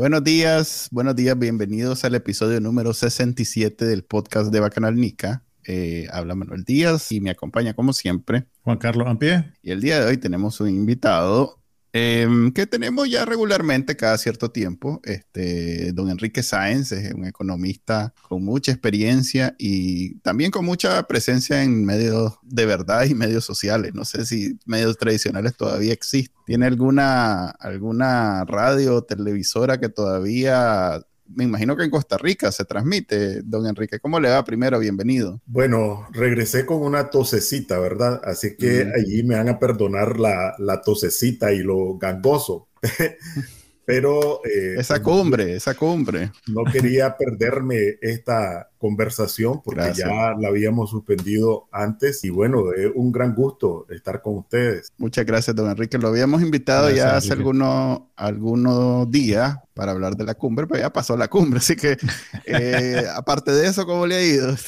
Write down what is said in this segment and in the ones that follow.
Buenos días, buenos días, bienvenidos al episodio número 67 del podcast de Bacanal Nica. Eh, habla Manuel Díaz y me acompaña como siempre Juan Carlos Ampie. Y el día de hoy tenemos un invitado Em, que tenemos ya regularmente cada cierto tiempo. Este, don Enrique Sáenz es un economista con mucha experiencia y también con mucha presencia en medios de verdad y medios sociales. No sé si medios tradicionales todavía existen. ¿Tiene alguna, alguna radio o televisora que todavía me imagino que en Costa Rica se transmite, don Enrique. ¿Cómo le va primero? Bienvenido. Bueno, regresé con una tosecita, ¿verdad? Así que allí me van a perdonar la, la tosecita y lo gangoso. Pero... Eh, esa cumbre, esa cumbre. No quería perderme esta conversación porque ya la habíamos suspendido antes y bueno, es un gran gusto estar con ustedes. Muchas gracias, don Enrique. Lo habíamos invitado ya hace algunos, algunos días para hablar de la cumbre, pero ya pasó la cumbre, así que eh, aparte de eso, ¿cómo le ha ido?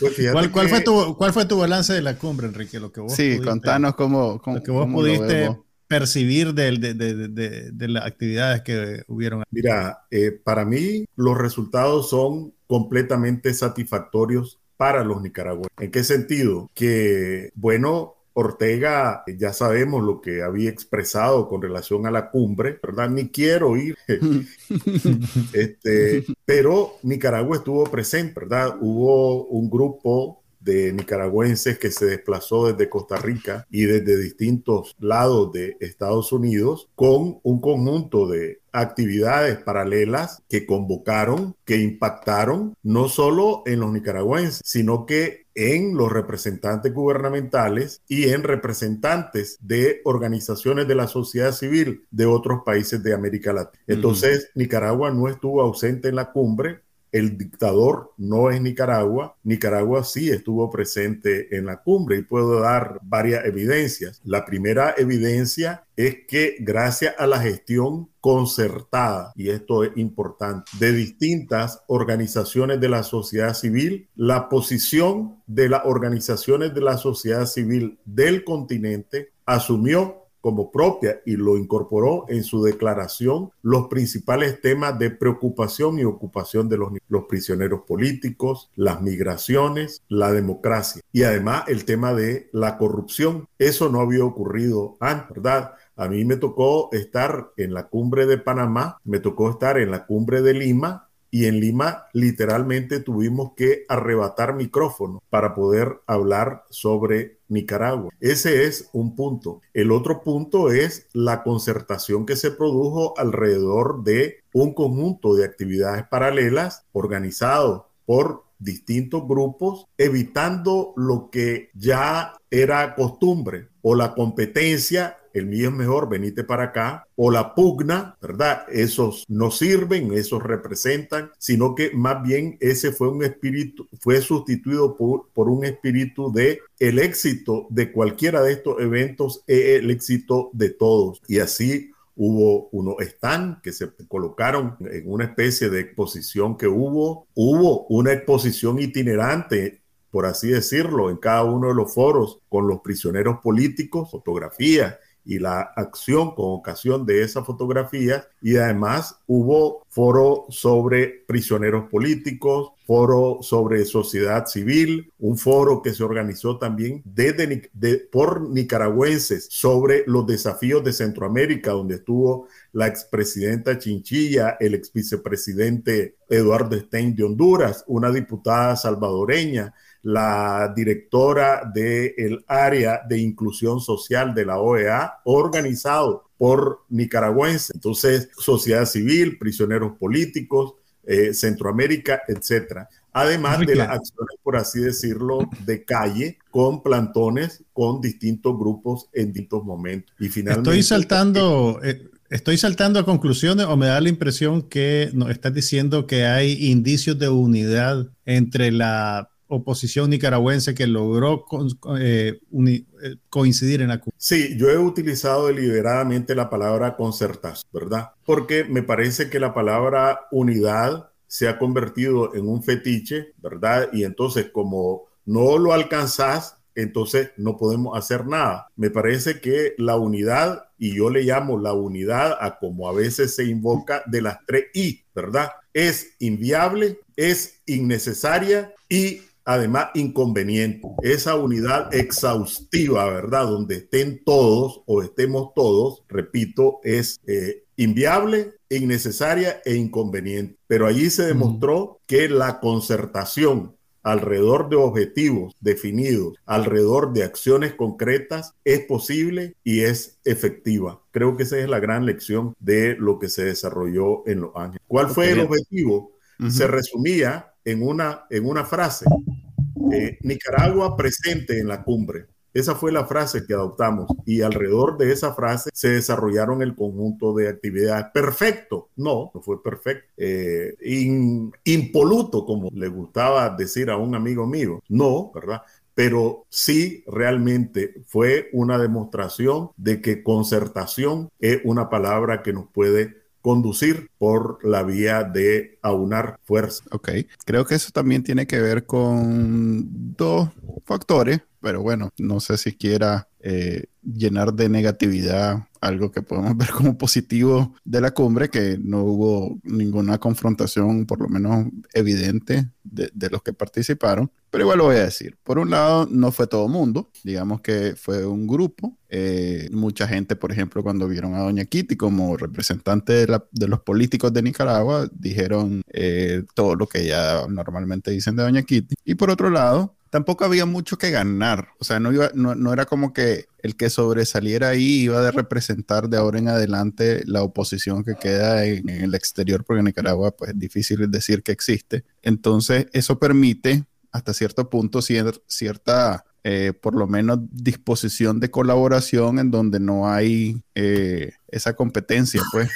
Pues ¿Cuál, cuál, fue tu, ¿Cuál fue tu balance de la cumbre, Enrique? Lo que vos sí, contanos cómo, cómo, lo que vos pudiste percibir de, de, de, las actividades que hubieron? Mira, eh, para mí los resultados son completamente satisfactorios para los nicaragüenses. ¿En qué sentido? Que, bueno, Ortega, ya sabemos lo que había expresado con relación a la cumbre, ¿verdad? Ni quiero ir. este, pero Nicaragua estuvo presente, ¿verdad? Hubo un grupo de nicaragüenses que se desplazó desde Costa Rica y desde distintos lados de Estados Unidos con un conjunto de actividades paralelas que convocaron, que impactaron no solo en los nicaragüenses, sino que en los representantes gubernamentales y en representantes de organizaciones de la sociedad civil de otros países de América Latina. Entonces, Nicaragua no estuvo ausente en la cumbre, el dictador no es Nicaragua. Nicaragua sí estuvo presente en la cumbre y puedo dar varias evidencias. La primera evidencia es que gracias a la gestión concertada, y esto es importante, de distintas organizaciones de la sociedad civil, la posición de las organizaciones de la sociedad civil del continente asumió como propia y lo incorporó en su declaración los principales temas de preocupación y ocupación de los, los prisioneros políticos, las migraciones, la democracia y además el tema de la corrupción. Eso no había ocurrido antes, ¿verdad? A mí me tocó estar en la cumbre de Panamá, me tocó estar en la cumbre de Lima y en Lima literalmente tuvimos que arrebatar micrófono para poder hablar sobre Nicaragua. Ese es un punto. El otro punto es la concertación que se produjo alrededor de un conjunto de actividades paralelas organizado por distintos grupos, evitando lo que ya era costumbre o la competencia el mío es mejor, venite para acá, o la pugna, ¿verdad? Esos no sirven, esos representan, sino que más bien ese fue un espíritu, fue sustituido por, por un espíritu de el éxito de cualquiera de estos eventos el éxito de todos. Y así hubo unos stand que se colocaron en una especie de exposición que hubo, hubo una exposición itinerante por así decirlo, en cada uno de los foros con los prisioneros políticos, fotografías y la acción con ocasión de esa fotografía. Y además hubo foro sobre prisioneros políticos, foro sobre sociedad civil, un foro que se organizó también desde, por nicaragüenses sobre los desafíos de Centroamérica, donde estuvo la expresidenta Chinchilla, el ex vicepresidente Eduardo Stein de Honduras, una diputada salvadoreña, la directora del área de inclusión social de la OEA, organizado por nicaragüenses. Entonces, sociedad civil, prisioneros políticos, eh, Centroamérica, etcétera. Además de las acciones, por así decirlo, de calle con plantones, con distintos grupos en distintos momentos. Y finalmente. Estoy saltando. Eh, ¿Estoy saltando a conclusiones o me da la impresión que nos estás diciendo que hay indicios de unidad entre la oposición nicaragüense que logró eh, eh, coincidir en la. Sí, yo he utilizado deliberadamente la palabra concertación, ¿verdad? Porque me parece que la palabra unidad se ha convertido en un fetiche, ¿verdad? Y entonces como no lo alcanzás, entonces no podemos hacer nada. Me parece que la unidad, y yo le llamo la unidad a como a veces se invoca de las tres I, ¿verdad? Es inviable, es innecesaria y además inconveniente. Esa unidad exhaustiva, ¿verdad? Donde estén todos o estemos todos, repito, es eh, inviable, innecesaria e inconveniente. Pero allí se demostró que la concertación alrededor de objetivos definidos, alrededor de acciones concretas, es posible y es efectiva. Creo que esa es la gran lección de lo que se desarrolló en Los Ángeles. ¿Cuál fue el objetivo? Se resumía en una, en una frase. Eh, Nicaragua presente en la cumbre. Esa fue la frase que adoptamos y alrededor de esa frase se desarrollaron el conjunto de actividades. Perfecto, no, no fue perfecto. Eh, impoluto, como le gustaba decir a un amigo mío, no, ¿verdad? pero sí realmente fue una demostración de que concertación es una palabra que nos puede conducir por la vía de aunar fuerza. Ok, creo que eso también tiene que ver con dos factores, pero bueno, no sé si quiera eh, llenar de negatividad algo que podemos ver como positivo de la cumbre, que no hubo ninguna confrontación, por lo menos evidente, de, los que participaron. Pero igual lo voy a decir. Por un lado, no fue todo mundo, digamos que fue un grupo. Eh, mucha gente, por ejemplo, cuando vieron a Doña Kitty como representante de, los políticos de Nicaragua, dijeron eh, todo lo que ya normalmente dicen de Doña Kitty. Y por otro lado, tampoco había mucho que ganar. O sea, no, iba, no, era como que el que sobresaliera ahí iba a representar de ahora en adelante la oposición que queda en, el exterior, porque en Nicaragua pues, es difícil decir que existe. Entonces, eso permite hasta cierto punto cierta, eh, por lo menos, disposición de colaboración en donde no hay eh, esa competencia, pues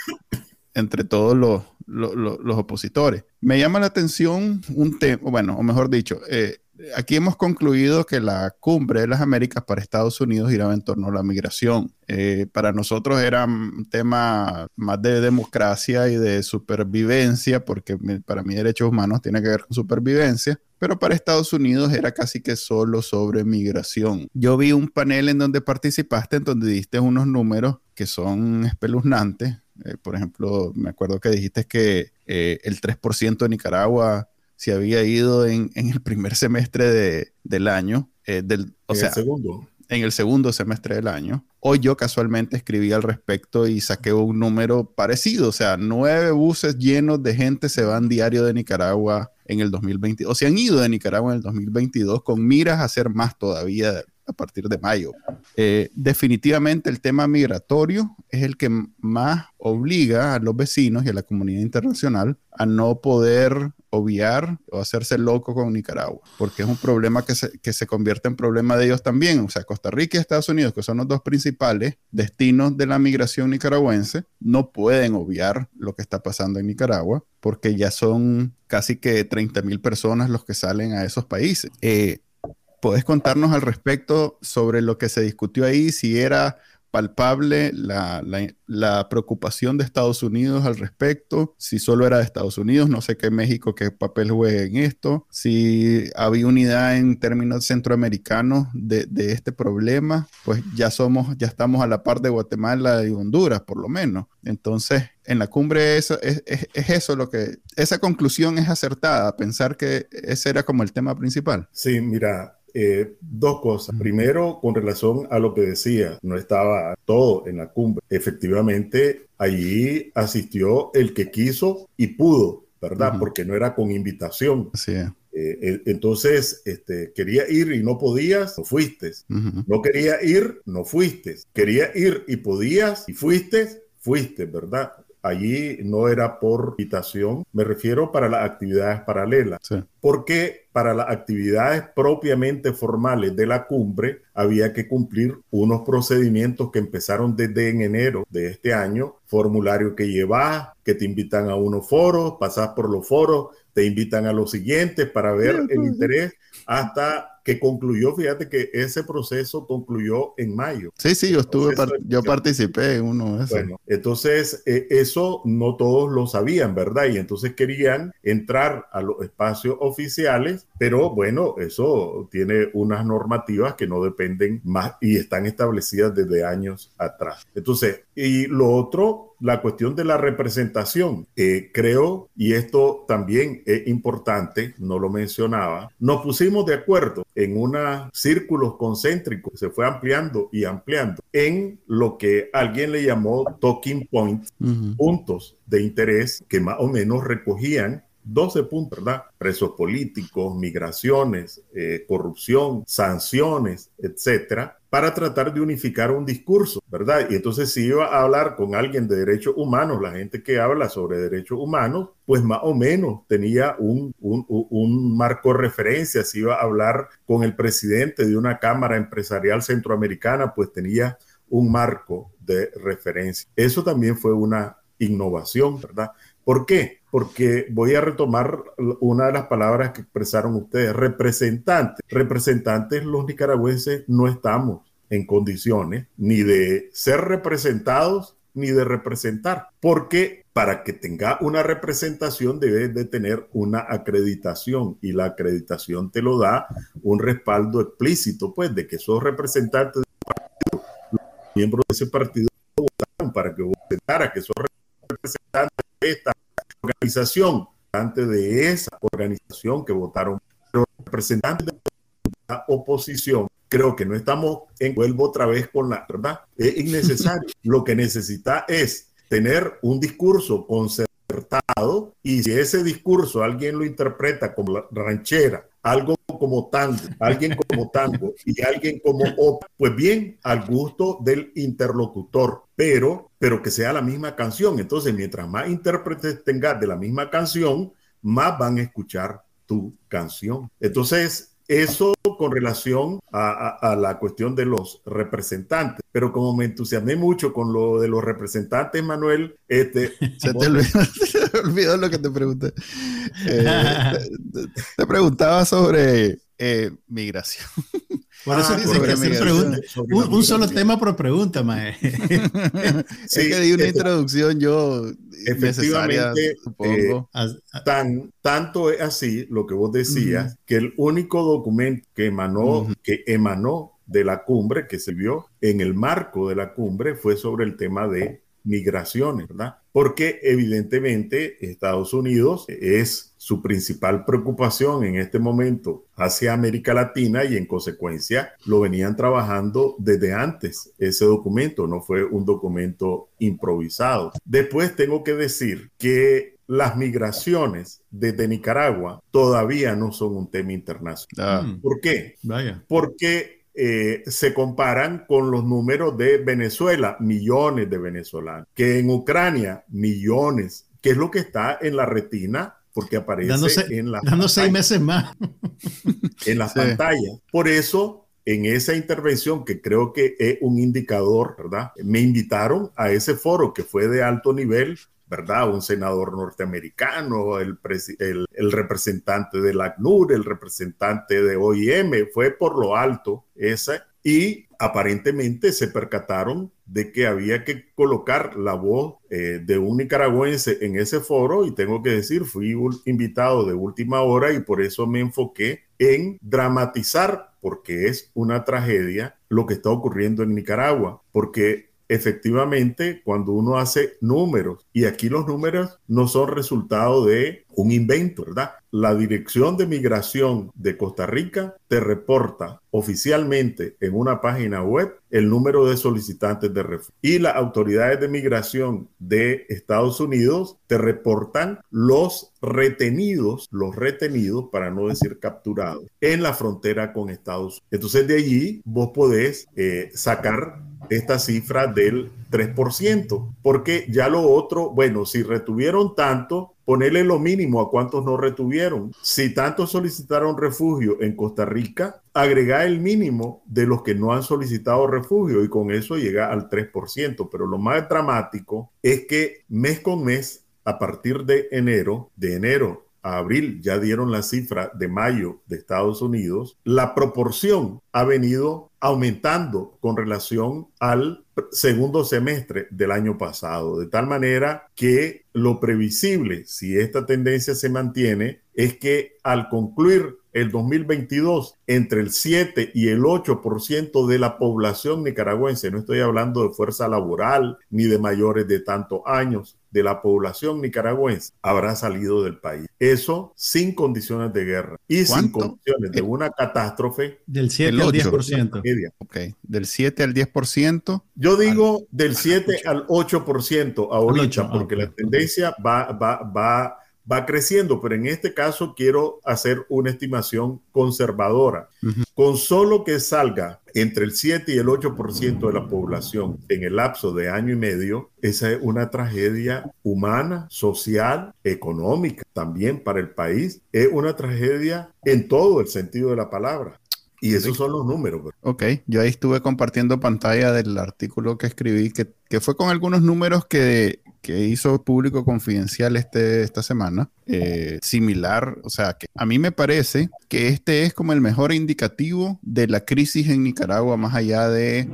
entre todos los, los, opositores. Me llama la atención un tema, bueno, o mejor dicho, eh, aquí hemos concluido que la cumbre de las Américas para Estados Unidos giraba en torno a la migración. Eh, para nosotros era un tema más de democracia y de supervivencia, porque para mí derechos humanos tiene que ver con supervivencia, pero para Estados Unidos era casi que solo sobre migración. Yo vi un panel en donde participaste, en donde diste unos números que son espeluznantes. Eh, por ejemplo, me acuerdo que dijiste que eh, el 3% de Nicaragua se había ido en, el primer semestre del año. Eh, del, o sea, segundo. En el segundo semestre del año. Hoy yo casualmente escribí al respecto y saqué un número parecido. O sea, nueve buses llenos de gente se van diario de Nicaragua en el 2020, o se han ido de Nicaragua en el 2022 con miras a hacer más todavía a partir de mayo. Eh, definitivamente el tema migratorio es el que más obliga a los vecinos y a la comunidad internacional a no poder obviar o hacerse loco con Nicaragua, porque es un problema que se, que se convierte en problema de ellos también. O sea, Costa Rica y Estados Unidos, que son los dos principales destinos de la migración nicaragüense, no pueden obviar lo que está pasando en Nicaragua, porque ya son casi que 30 mil personas los que salen a esos países. Eh, ¿Puedes contarnos al respecto sobre lo que se discutió ahí? Si era palpable la, la, preocupación de Estados Unidos al respecto, si solo era de Estados Unidos, no sé qué México, qué papel juega en esto, si había unidad en términos centroamericanos de, de, este problema, pues ya somos, ya estamos a la par de Guatemala y Honduras, por lo menos. Entonces, en la cumbre eso, es, es, es, eso lo que, esa conclusión es acertada, pensar que ese era como el tema principal. Sí, mira, eh, dos cosas. Primero, con relación a lo que decía, no estaba todo en la cumbre. Efectivamente, allí asistió el que quiso y pudo, ¿verdad? Porque no era con invitación. Sí. Eh, entonces, este, quería ir y no podías, no fuiste. No quería ir, no fuiste. Quería ir y podías y fuiste, fuiste, ¿verdad? Allí no era por invitación, me refiero para las actividades paralelas. Porque para las actividades propiamente formales de la cumbre había que cumplir unos procedimientos que empezaron desde en enero de este año, formulario que llevas, que te invitan a unos foros, pasas por los foros, te invitan a los siguientes para ver el interés hasta que concluyó, fíjate que ese proceso concluyó en mayo. Sí, sí, yo estuve, yo participé en uno de esos. Bueno, entonces eh, eso no todos lo sabían, ¿verdad? Y entonces querían entrar a los espacios oficiales, pero bueno, eso tiene unas normativas que no dependen más y están establecidas desde años atrás. Entonces, y lo otro la cuestión de la representación. Eh, creo, y esto también es importante, no lo mencionaba, nos pusimos de acuerdo en unos círculos concéntricos, se fue ampliando y ampliando, en lo que alguien le llamó talking points, puntos de interés que más o menos recogían 12 puntos, ¿verdad? Presos políticos, migraciones, eh, corrupción, sanciones, etcétera, para tratar de unificar un discurso, ¿verdad? Y entonces si iba a hablar con alguien de derechos humanos, la gente que habla sobre derechos humanos, pues más o menos tenía un, un, marco de referencia. Si iba a hablar con el presidente de una Cámara Empresarial Centroamericana, pues tenía un marco de referencia. Eso también fue una innovación, ¿verdad? ¿Por qué? Porque voy a retomar una de las palabras que expresaron ustedes, representantes. Representantes los nicaragüenses no estamos en condiciones ni de ser representados ni de representar, porque para que tenga una representación debe de tener una acreditación y la acreditación te lo da un respaldo explícito, pues, de que sos representante de un partido, los miembros de ese partido votaron para que votara, que sos representante de esta organización, antes de esa organización que votaron, pero representantes de la oposición, creo que no estamos en vuelvo otra vez con la verdad, es innecesario. Lo que necesita es tener un discurso concertado y si ese discurso alguien lo interpreta como ranchera, algo como tango, alguien como tango y alguien como op, pues bien, al gusto del interlocutor, pero, pero que sea la misma canción. Entonces, mientras más intérpretes tengas de la misma canción, más van a escuchar tu canción. Entonces, eso con relación a, la cuestión de los representantes. Pero como me entusiasmé mucho con lo de los representantes, Manuel, este... Se te olvidó, lo que te pregunté. Eh, te, preguntaba sobre eh, migración. Por eso ah, que hacer preguntas. Un, solo tema por pregunta, mae. sí, que di una introducción yo efectivamente supongo. Eh, tan, tanto es así lo que vos decías, que el único documento que emanó, que emanó de la cumbre, que se vio en el marco de la cumbre, fue sobre el tema de migraciones, ¿verdad? Porque evidentemente Estados Unidos es su principal preocupación en este momento hacia América Latina y en consecuencia lo venían trabajando desde antes. Ese documento no fue un documento improvisado. Después tengo que decir que las migraciones desde Nicaragua todavía no son un tema internacional. Ah. ¿Por qué? Vaya. Porque eh, se comparan con los números de Venezuela, millones de venezolanos, que en Ucrania, millones, que es lo que está en la retina, porque aparece en la dando seis meses más en las pantallas. Por eso, en esa intervención, que creo que es un indicador, ¿verdad? Me invitaron a ese foro que fue de alto nivel ¿verdad? Un senador norteamericano, el, el, representante del ACNUR, el representante de OIM, fue por lo alto esa, y aparentemente se percataron de que había que colocar la voz eh, de un nicaragüense en ese foro y tengo que decir, fui invitado de última hora y por eso me enfoqué en dramatizar, porque es una tragedia lo que está ocurriendo en Nicaragua, porque efectivamente, cuando uno hace números, y aquí los números no son resultado de un invento, ¿verdad? La Dirección de Migración de Costa Rica te reporta oficialmente en una página web el número de solicitantes de refugio. Y las autoridades de migración de Estados Unidos te reportan los retenidos, los retenidos, para no decir capturados, en la frontera con Estados Unidos. Entonces de allí vos podés eh, sacar esta cifra del 3%, porque ya lo otro, bueno, si retuvieron tanto, ponerle lo mínimo a cuántos no retuvieron. Si tantos solicitaron refugio en Costa Rica, agregar el mínimo de los que no han solicitado refugio y con eso llega al 3%. Pero lo más dramático es que mes con mes, a partir de enero, de enero a abril ya dieron la cifra de mayo de Estados Unidos, la proporción ha venido aumentando con relación al segundo semestre del año pasado, de tal manera que lo previsible, si esta tendencia se mantiene, es que al concluir el 2022, entre el 7 y el 8% de la población nicaragüense, no estoy hablando de fuerza laboral ni de mayores de tantos años, de la población nicaragüense habrá salido del país. Eso sin condiciones de guerra y sin condiciones de una catástrofe. Del 7 al 10%. Ok, del 7 al 10%. Yo digo del 7 al 8% ahorita, porque la tendencia va, va, va va creciendo, pero en este caso quiero hacer una estimación conservadora. Con solo que salga entre el 7 y el 8% de la población en el lapso de año y medio, esa es una tragedia humana, social, económica también para el país. Es una tragedia en todo el sentido de la palabra. Y esos son los números. Pues. Ok, yo ahí estuve compartiendo pantalla del artículo que escribí, que, que fue con algunos números que, que hizo Público Confidencial este, esta semana, eh, similar, o sea, que a mí me parece que este es como el mejor indicativo de la crisis en Nicaragua, más allá de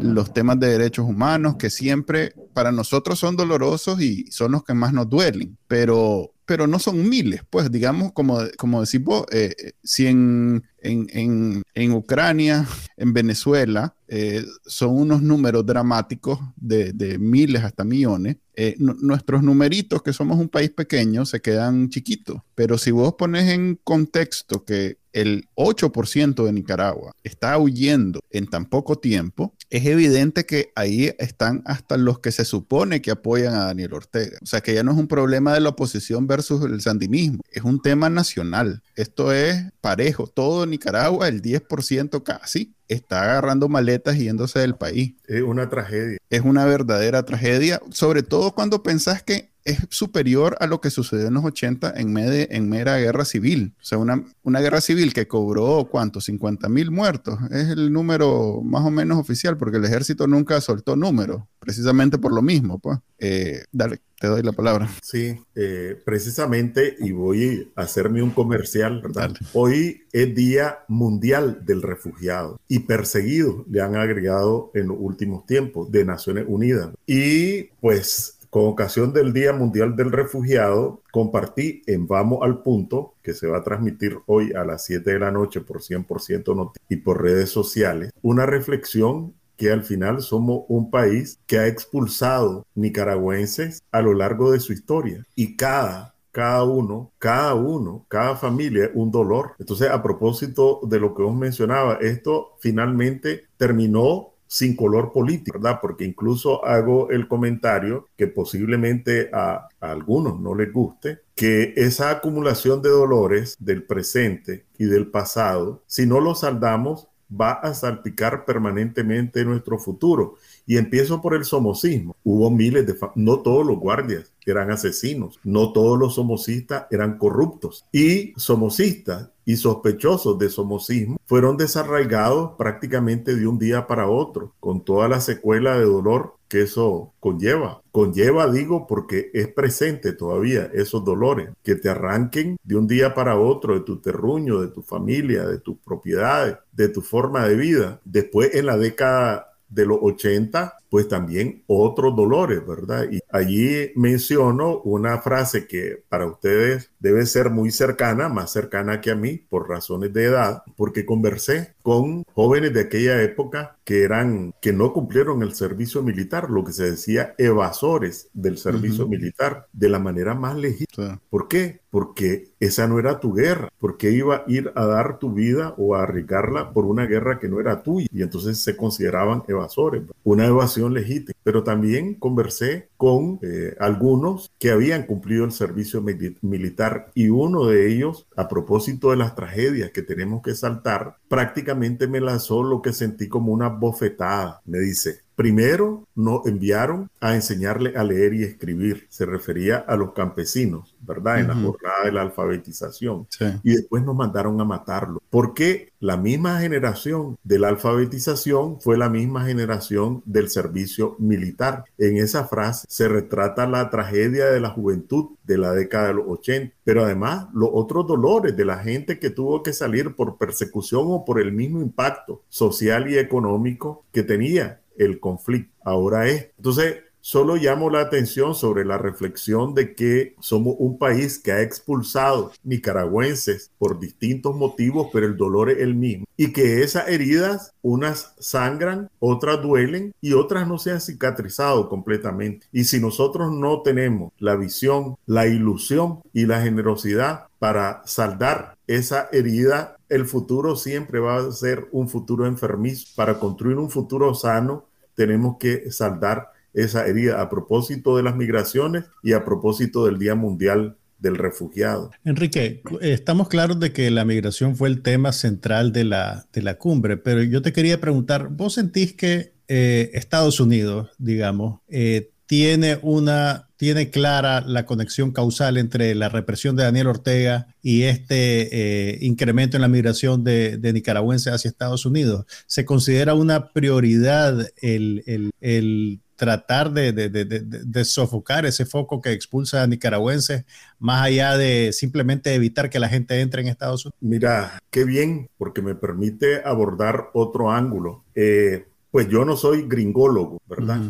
los temas de derechos humanos, que siempre para nosotros son dolorosos y son los que más nos duelen, pero pero no son miles, pues digamos, como, como decís vos, eh, eh, si en, en, en, Ucrania, en Venezuela, eh, son unos números dramáticos de, de miles hasta millones, nuestros numeritos, que somos un país pequeño, se quedan chiquitos. Pero si vos pones en contexto que el 8% de Nicaragua está huyendo en tan poco tiempo, es evidente que ahí están hasta los que se supone que apoyan a Daniel Ortega. O sea que ya no es un problema de la oposición versus el sandinismo, es un tema nacional. Esto es parejo. Todo Nicaragua, el 10% casi, está agarrando maletas y yéndose del país. Es una tragedia. Es una verdadera tragedia, sobre todo cuando pensás que es superior a lo que sucedió en los 80 en, en mera guerra civil. O sea, una, una guerra civil que cobró, ¿cuánto? 50 mil muertos. Es el número más o menos oficial, porque el ejército nunca soltó números, precisamente por lo mismo. Pues. Eh, dale, te doy la palabra. Sí, eh, precisamente, y voy a hacerme un comercial, ¿verdad? Hoy es Día Mundial del Refugiado y perseguido, le han agregado en los últimos tiempos, de Naciones Unidas. Y pues con ocasión del Día Mundial del Refugiado, compartí en Vamos al Punto, que se va a transmitir hoy a las 7 de la noche por 100% y por redes sociales, una reflexión que al final somos un país que ha expulsado nicaragüenses a lo largo de su historia y cada cada uno, cada uno, cada familia un dolor. Entonces, a propósito de lo que vos mencionaba, esto finalmente terminó sin color político, ¿verdad? Porque incluso hago el comentario que posiblemente a, algunos no les guste, que esa acumulación de dolores del presente y del pasado, si no lo saldamos, va a salpicar permanentemente nuestro futuro. Y empiezo por el somocismo. Hubo miles de... No todos los guardias eran asesinos, no todos los somocistas eran corruptos. Y somocistas y sospechosos de somocismo fueron desarraigados prácticamente de un día para otro, con toda la secuela de dolor que eso conlleva. Conlleva, digo, porque es presente todavía esos dolores, que te arranquen de un día para otro de tu terruño, de tu familia, de tus propiedades, de tu forma de vida. Después, en la década de los 80, pues también otros dolores, ¿verdad? Y allí menciono una frase que para ustedes debe ser muy cercana, más cercana que a mí, por razones de edad, porque conversé con jóvenes de aquella época que eran, que no cumplieron el servicio militar, lo que se decía evasores del servicio militar, de la manera más legítima. ¿Por qué? Porque esa no era tu guerra. porque iba a ir a dar tu vida o a arriesgarla por una guerra que no era tuya? Y entonces se consideraban evasores. Una evasión motivación legítima, pero también conversé con eh, algunos que habían cumplido el servicio militar y uno de ellos, a propósito de las tragedias que tenemos que saltar, prácticamente me lanzó lo que sentí como una bofetada. Me dice, Primero nos enviaron a enseñarle a leer y escribir. Se refería a los campesinos, ¿verdad? En la jornada de la alfabetización. Y después nos mandaron a matarlo. Porque la misma generación de la alfabetización fue la misma generación del servicio militar. En esa frase se retrata la tragedia de la juventud de la década de los 80, pero además los otros dolores de la gente que tuvo que salir por persecución o por el mismo impacto social y económico que tenía el conflicto. Ahora es. Entonces, solo llamo la atención sobre la reflexión de que somos un país que ha expulsado nicaragüenses por distintos motivos, pero el dolor es el mismo. Y que esas heridas, unas sangran, otras duelen y otras no se han cicatrizado completamente. Y si nosotros no tenemos la visión, la ilusión y la generosidad para saldar esa herida, el futuro siempre va a ser un futuro enfermizo. Para construir un futuro sano, tenemos que saldar esa herida a propósito de las migraciones y a propósito del Día Mundial del Refugiado. Enrique, estamos claros de que la migración fue el tema central de la, de la cumbre, pero yo te quería preguntar, ¿vos sentís que eh, Estados Unidos, digamos, eh, tiene una tiene clara la conexión causal entre la represión de Daniel Ortega y este eh, incremento en la migración de, nicaragüenses hacia Estados Unidos. ¿Se considera una prioridad el, tratar de, sofocar ese foco que expulsa a nicaragüenses más allá de simplemente evitar que la gente entre en Estados Unidos? Mira, qué bien, porque me permite abordar otro ángulo. Eh, pues yo no soy gringólogo, ¿verdad?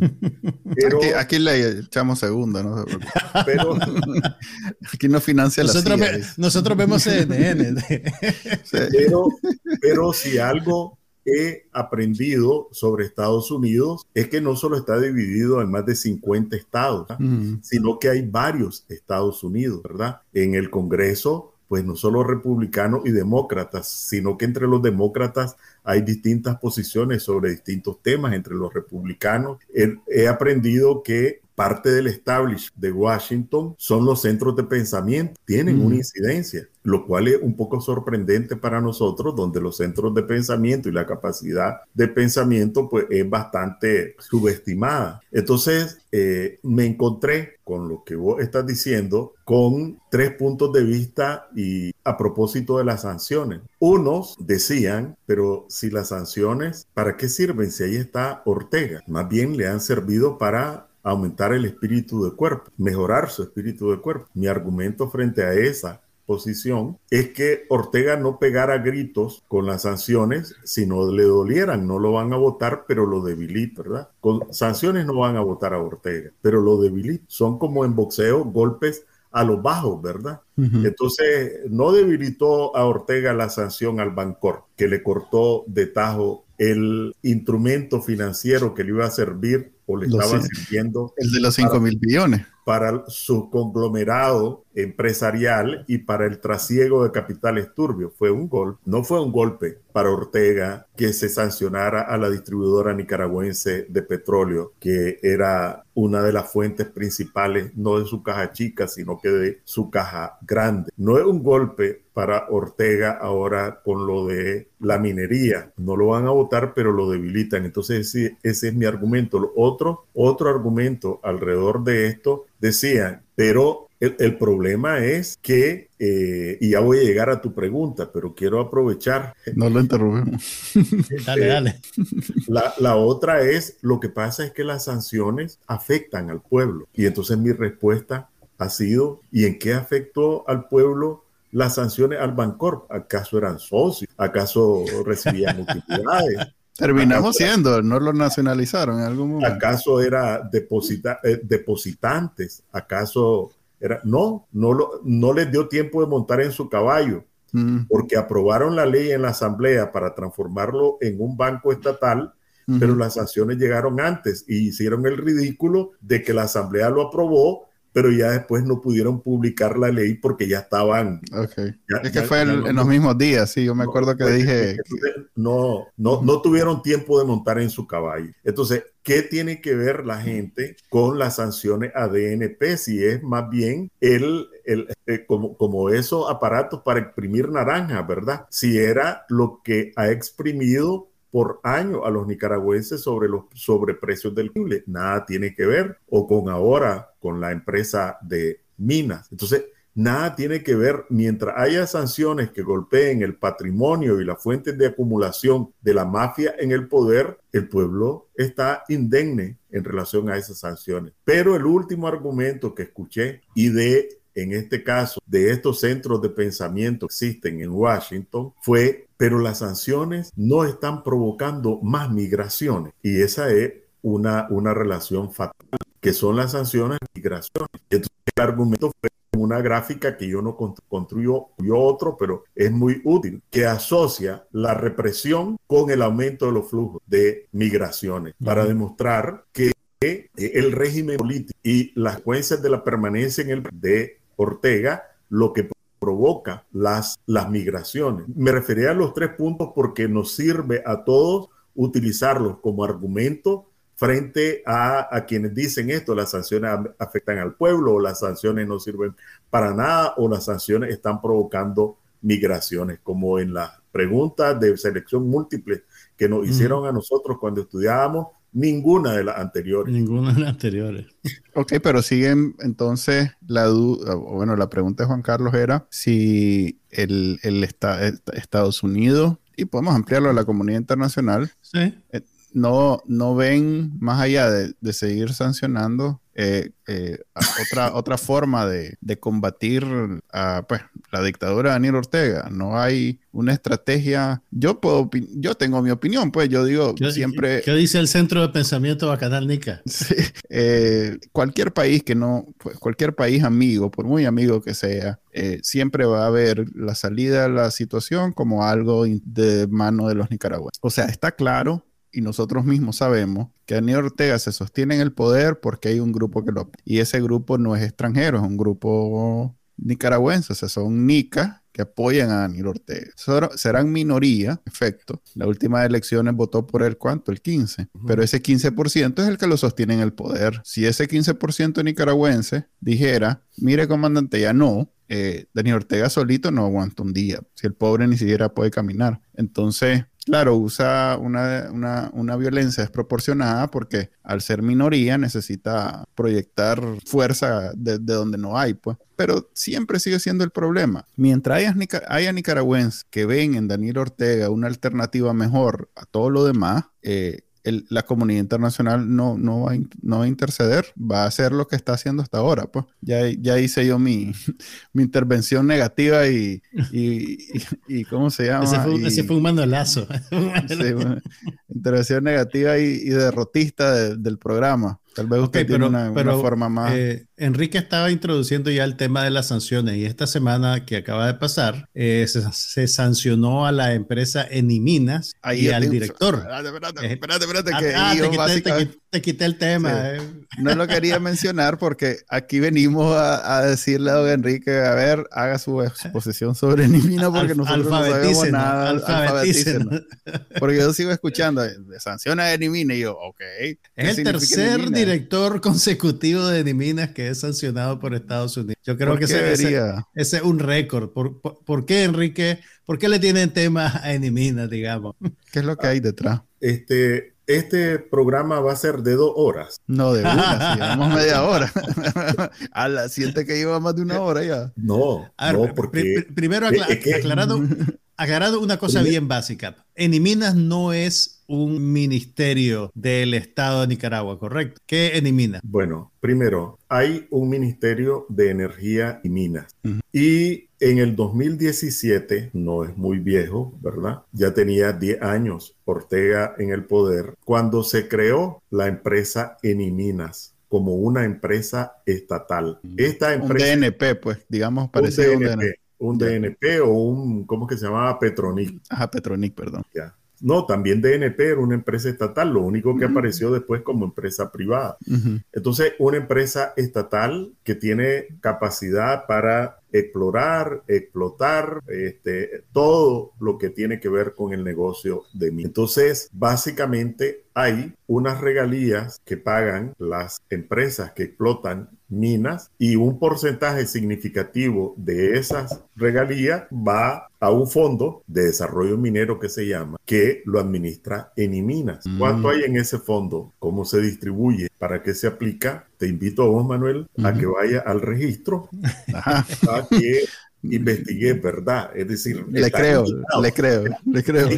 Pero, aquí, le echamos segunda, ¿no? Pero aquí no financia nosotros la CIA, Nosotros vemos CNN. pero, pero si algo he aprendido sobre Estados Unidos es que no solo está dividido en más de 50 estados, sino que hay varios Estados Unidos, ¿verdad? En el Congreso pues no solo republicanos y demócratas, sino que entre los demócratas hay distintas posiciones sobre distintos temas. Entre los republicanos. He, aprendido que parte del establishment de Washington son los centros de pensamiento, tienen una incidencia lo cual es un poco sorprendente para nosotros, donde los centros de pensamiento y la capacidad de pensamiento pues es bastante subestimada. Entonces eh, me encontré con lo que vos estás diciendo con tres puntos de vista y a propósito de las sanciones. Unos decían, pero si las sanciones, ¿para qué sirven si ahí está Ortega? Más bien le han servido para aumentar el espíritu de cuerpo, mejorar su espíritu de cuerpo. Mi argumento frente a esa posición es que Ortega no pegara gritos con las sanciones si no le dolieran, no lo van a votar, pero lo debilita, ¿verdad? Con sanciones no van a votar a Ortega, pero lo debilita. Son como en boxeo golpes a los bajos, ¿verdad? Entonces, no debilitó a Ortega la sanción al Bancor, que le cortó de tajo el instrumento financiero que le iba a servir o le estaba sirviendo. El de los 5 mil billones para su conglomerado empresarial y para el trasiego de capitales turbios. Fue un golpe, no fue un golpe para Ortega que se sancionara a la distribuidora nicaragüense de petróleo, que era una de las fuentes principales, no de su caja chica, sino que de su caja grande. No es un golpe para Ortega ahora con lo de la minería. No lo van a votar, pero lo debilitan. Entonces ese, ese es mi argumento. Otro, otro argumento alrededor de esto decían, pero el, problema es que, eh, y ya voy a llegar a tu pregunta, pero quiero aprovechar. No lo interrumpimos. dale, dale. La, la, otra es, lo que pasa es que las sanciones afectan al pueblo. Y entonces mi respuesta ha sido, ¿y en qué afectó al pueblo las sanciones al Bancorp? ¿Acaso eran socios? ¿Acaso recibían utilidades? Terminamos siendo, no lo nacionalizaron en algún momento. ¿Acaso era deposita, eh, depositantes? ¿Acaso era? No, no, lo, no les dio tiempo de montar en su caballo, mm. porque aprobaron la ley en la asamblea para transformarlo en un banco estatal, pero las sanciones llegaron antes y hicieron el ridículo de que la asamblea lo aprobó, pero ya después no pudieron publicar la ley porque ya estaban. Okay. es que fue en los mismos días, sí, yo me acuerdo que dije. No, no, no tuvieron tiempo de montar en su caballo. Entonces, ¿qué tiene que ver la gente con las sanciones a DNP? Si es más bien el, el eh, como, como esos aparatos para exprimir naranja, ¿verdad? Si era lo que ha exprimido por año a los nicaragüenses sobre los sobreprecios del combustible. Nada tiene que ver o con ahora con la empresa de minas. Entonces, nada tiene que ver mientras haya sanciones que golpeen el patrimonio y las fuentes de acumulación de la mafia en el poder, el pueblo está indemne en relación a esas sanciones. Pero el último argumento que escuché y de en este caso, de estos centros de pensamiento que existen en Washington, fue, pero las sanciones no están provocando más migraciones. Y esa es una, una relación fatal, que son las sanciones migraciones. Entonces, el argumento fue una gráfica que yo no construyo yo otro, pero es muy útil, que asocia la represión con el aumento de los flujos de migraciones, para demostrar que el régimen político y las consecuencias de la permanencia en el de Ortega lo que provoca las, las migraciones. Me refería a los tres puntos porque nos sirve a todos utilizarlos como argumento frente a, a, quienes dicen esto, las sanciones afectan al pueblo o las sanciones no sirven para nada o las sanciones están provocando migraciones, como en las preguntas de selección múltiple que nos hicieron a nosotros cuando estudiábamos, Ninguna de las anteriores. Ninguna de las anteriores. Ok, pero siguen entonces la duda, bueno, la pregunta de Juan Carlos era si el, el Estados Unidos, y podemos ampliarlo a la comunidad internacional, sí. Eh, no, no ven más allá de, de seguir sancionando eh, eh, otra, otra forma de, de combatir a, pues, la dictadura de Daniel Ortega. No hay una estrategia. Yo puedo, yo tengo mi opinión, pues yo digo siempre. ¿Qué dice el Centro de Pensamiento Bacanal Nica? Eh, cualquier país que no, pues, cualquier país amigo, por muy amigo que sea, siempre va a ver la salida de la situación como algo de mano de los nicaragüenses. O sea, está claro y nosotros mismos sabemos que Daniel Ortega se sostiene en el poder porque hay un grupo que lo... Y ese grupo no es extranjero, es un grupo nicaragüense, o sea, son nicas que apoyan a Daniel Ortega. serán minoría, efecto. Las últimas elecciones votó por él, ¿cuánto? El 15. Pero ese 15% es el que lo sostiene en el poder. Si ese 15% nicaragüense dijera, mire comandante, ya no, eh, Daniel Ortega solito no aguanta un día. Si el pobre ni siquiera puede caminar. Entonces, Claro, usa una, una, una, violencia desproporcionada porque al ser minoría necesita proyectar fuerza de, donde no hay, pues. Pero siempre sigue siendo el problema. Mientras haya, haya nicaragüenses que ven en Daniel Ortega una alternativa mejor a todo lo demás, eh, la comunidad internacional no, no, va a, no va a interceder, va a hacer lo que está haciendo hasta ahora. Pues ya, ya hice yo mi, mi intervención negativa y, y, y, ¿cómo se llama? Ese fue, ese fue un mandolazo. intervención negativa y, derrotista del programa. Tal vez usted tiene una, forma más. Eh, Enrique estaba introduciendo ya el tema de las sanciones y esta semana que acaba de pasar eh, se, sancionó a la empresa Eniminas y al director. Espérate, espérate, espérate, que ah, te, quité, el tema. Eh. No lo quería mencionar porque aquí venimos a, decirle a don Enrique, a ver, haga su exposición sobre Eniminas porque nosotros no sabemos nada. Alfabetícenos. Porque yo sigo escuchando, sanciones a Eniminas y yo, ok. Es el tercer director consecutivo de Eniminas que es sancionado por Estados Unidos. Yo creo que ese, ese, es un récord. ¿Por, por, qué, Enrique? ¿Por qué le tienen tema a Eniminas, digamos? ¿Qué es lo que hay detrás? Este, este programa va a ser de dos horas. No, de una, si llevamos media hora. a la siente que lleva más de una hora ya. No, no, porque... primero aclarado, aclarado una cosa bien básica. Eniminas no es un ministerio del Estado de Nicaragua, ¿correcto? ¿Qué elimina? Bueno, primero, hay un ministerio de energía y minas. Y en el 2017, no es muy viejo, ¿verdad? Ya tenía 10 años Ortega en el poder, cuando se creó la empresa Eniminas como una empresa estatal. Esta empresa... Un DNP, pues, digamos, parece un DNP. Un DNP, o un, ¿cómo que se llamaba? Petronic. Ajá, Petronic, perdón. Ya No, también DNP era una empresa estatal, lo único que apareció después como empresa privada. Entonces, una empresa estatal que tiene capacidad para explorar, explotar este, todo lo que tiene que ver con el negocio de mí. Entonces, básicamente hay unas regalías que pagan las empresas que explotan minas y un porcentaje significativo de esas regalías va a un fondo de desarrollo minero que se llama, que lo administra Eniminas. Mm. ¿Cuánto hay en ese fondo? ¿Cómo se distribuye? ¿Para qué se aplica? Te invito a vos, Manuel, a que vaya al registro, a que investigue verdad. Es decir, le creo, le creo, le creo.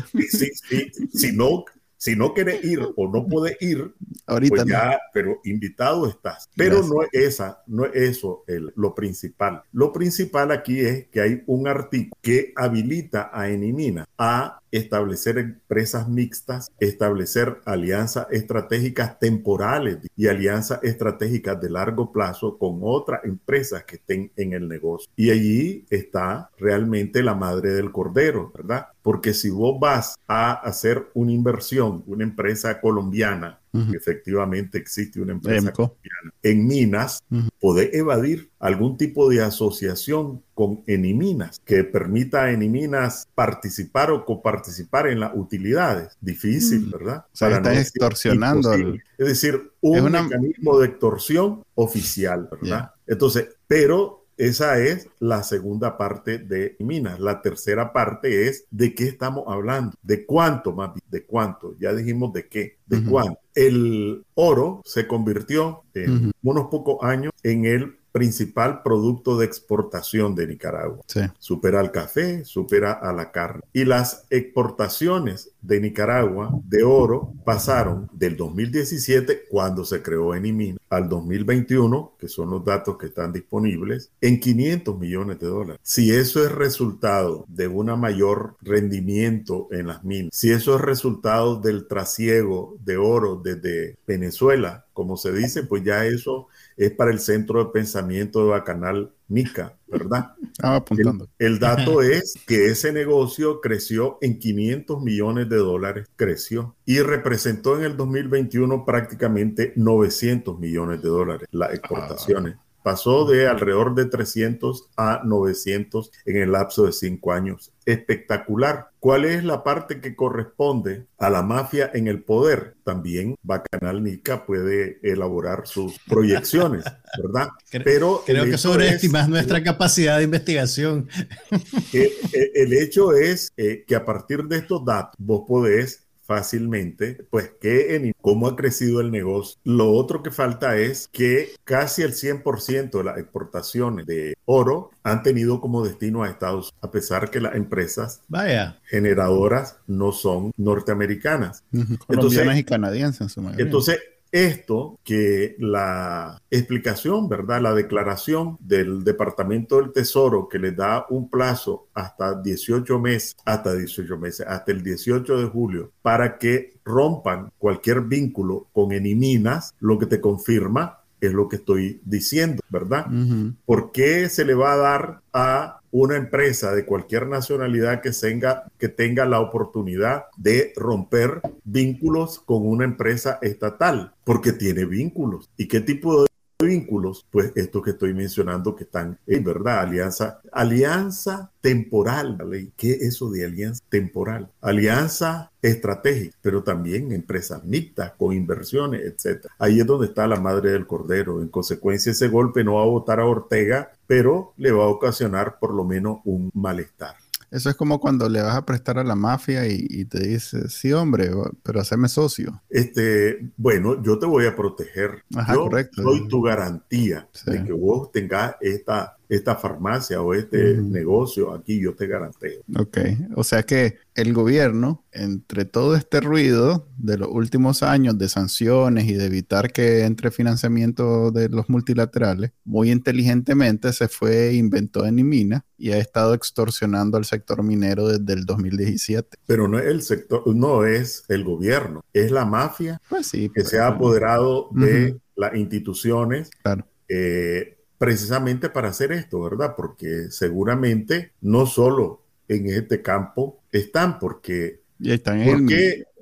si no, si no quiere ir o no puede ir, Ahorita pues ya, pero invitado estás. Pero no es esa, no es eso el, lo principal. Lo principal aquí es que hay un artículo que habilita a Enimina a establecer empresas mixtas, establecer alianzas estratégicas temporales y alianzas estratégicas de largo plazo con otras empresas que estén en el negocio. Y allí está realmente la madre del cordero, ¿verdad? Porque si vos vas a hacer una inversión, una empresa colombiana, efectivamente existe una empresa colombiana, en minas, puede evadir algún tipo de asociación con Eniminas que permita a Eniminas participar o coparticipar en las utilidades. Difícil, ¿verdad? O sea, está extorsionando. Es decir, un mecanismo de extorsión oficial, ¿verdad? Entonces, pero esa es la segunda parte de minas. La tercera parte es de qué estamos hablando, de cuánto más, de cuánto. Ya dijimos de qué, de cuánto. El oro se convirtió en unos pocos años en el principal producto de exportación de Nicaragua. Supera al café, supera a la carne. Y las exportaciones de Nicaragua de oro pasaron del 2017, cuando se creó Enimina, al 2021, que son los datos que están disponibles, en 500 millones de dólares. Si eso es resultado de un mayor rendimiento en las minas, si eso es resultado del trasiego de oro desde Venezuela, como se dice, pues ya eso es para el centro de pensamiento de Bacanal Nica, ¿verdad? Ah, apuntando. El, dato es que ese negocio creció en 500 millones de dólares, creció y representó en el 2021 prácticamente 900 millones de dólares las exportaciones. Pasó de alrededor de 300 a 900 en el lapso de cinco años. Espectacular. ¿Cuál es la parte que corresponde a la mafia en el poder? También Bacanal Nica puede elaborar sus proyecciones, ¿verdad? Pero creo que sobreestimas nuestra capacidad de investigación. Eh, eh, el hecho es eh, que a partir de estos datos vos podés fácilmente, pues que en cómo ha crecido el negocio. Lo otro que falta es que casi el 100% de las exportaciones de oro han tenido como destino a Estados Unidos, a pesar que las empresas Vaya. generadoras no son norteamericanas. Colombianas y canadienses en su mayoría. Entonces, esto que la explicación, ¿verdad? La declaración del Departamento del Tesoro que les da un plazo hasta 18 meses, hasta 18 meses, hasta el 18 de julio, para que rompan cualquier vínculo con Eniminas, lo que te confirma es lo que estoy diciendo, ¿verdad? ¿Por qué se le va a dar a una empresa de cualquier nacionalidad que tenga, que tenga la oportunidad de romper vínculos con una empresa estatal? Porque tiene vínculos. ¿Y qué tipo de vínculos, pues esto que estoy mencionando que están en verdad, alianza, alianza temporal, ¿qué es eso de alianza temporal? Alianza estratégica, pero también empresas mixtas con inversiones, etcétera. Ahí es donde está la madre del cordero. En consecuencia, ese golpe no va a votar a Ortega, pero le va a ocasionar por lo menos un malestar. Eso es como cuando le vas a prestar a la mafia y, te dice, sí, hombre, pero haceme socio. Este, bueno, yo te voy a proteger. yo correcto. soy tu garantía de que vos tengas esta esta farmacia o este negocio aquí, yo te garantizo. Ok, o sea que el gobierno, entre todo este ruido de los últimos años de sanciones y de evitar que entre financiamiento de los multilaterales, muy inteligentemente se fue, inventó en Imina y ha estado extorsionando al sector minero desde el 2017. Pero no es el sector, no es el gobierno, es la mafia pues sí, que se ha apoderado de las instituciones. Claro. Eh, precisamente para hacer esto, ¿verdad? Porque seguramente no solo en este campo están, porque Y están en,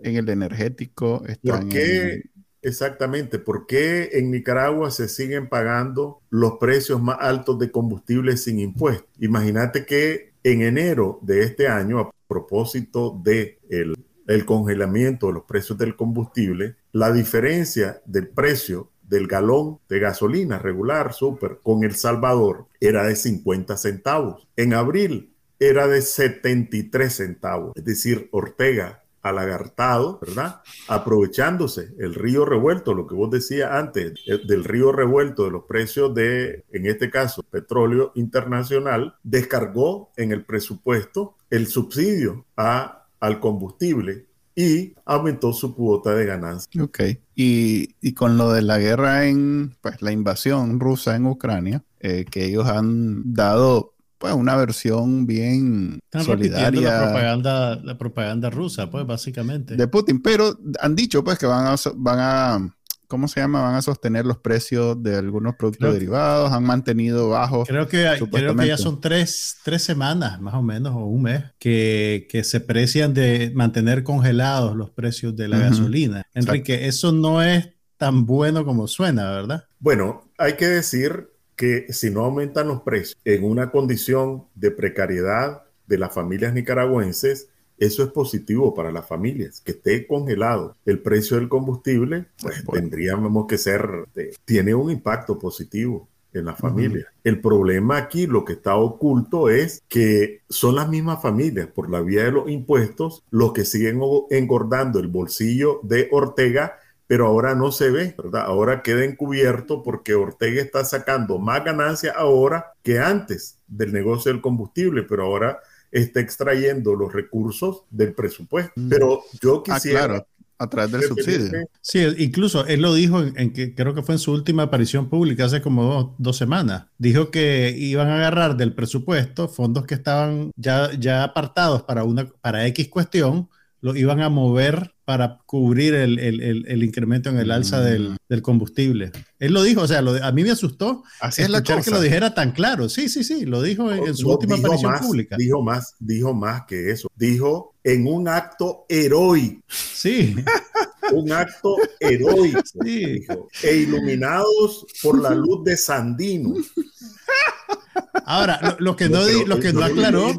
en el energético. ¿Por qué? Exactamente. ¿Por qué en Nicaragua se siguen pagando los precios más altos de combustible sin impuestos? Imagínate que en enero de este año, a propósito de el, el congelamiento de los precios del combustible, la diferencia del precio del galón de gasolina regular, super, con El Salvador era de 50 centavos. En abril era de 73 centavos. Es decir, Ortega alagartado, ¿verdad? Aprovechándose el río revuelto, lo que vos decías antes, eh, del río revuelto de los precios de, en este caso, petróleo internacional, descargó en el presupuesto el subsidio a, al combustible y aumentó su cuota de ganancia. Ok. Y, y, con lo de la guerra en, pues la invasión rusa en Ucrania, eh, que ellos han dado pues una versión bien solidaria. La propaganda, la propaganda rusa, pues básicamente. De Putin, pero han dicho pues que van a, van a, ¿cómo se llama? Van a sostener los precios de algunos productos derivados, han mantenido bajos. Creo que, creo que ya son tres, tres, semanas más o menos, o un mes, que, que se precian de mantener congelados los precios de la gasolina. Enrique, eso no es tan bueno como suena, ¿verdad? Bueno, hay que decir que si no aumentan los precios en una condición de precariedad de las familias nicaragüenses, eso es positivo para las familias, que esté congelado el precio del combustible, pues tendríamos que ser, tiene un impacto positivo en la familia. El problema aquí, lo que está oculto es que son las mismas familias, por la vía de los impuestos, los que siguen engordando el bolsillo de Ortega pero ahora no se ve, ¿verdad? Ahora queda encubierto porque Ortega está sacando más ganancias ahora que antes del negocio del combustible, pero ahora está extrayendo los recursos del presupuesto. Mm. Pero yo ah, quisiera... claro a través del subsidio. Sí, incluso él lo dijo en, que creo que fue en su última aparición pública hace como dos, semanas. Dijo que iban a agarrar del presupuesto fondos que estaban ya, ya apartados para, una, para X cuestión, lo iban a mover para cubrir el, el, el, incremento en el alza del, mm. del, combustible. Él lo dijo, o sea, a mí me asustó Así es la que lo dijera tan claro. Sí, sí, sí, lo dijo en, su última aparición pública. Dijo más, dijo más que eso. Dijo en un acto heroico. Sí. un acto heroico. Sí. e iluminados por la luz de Sandino. Ahora, lo, que no, lo que no aclaró,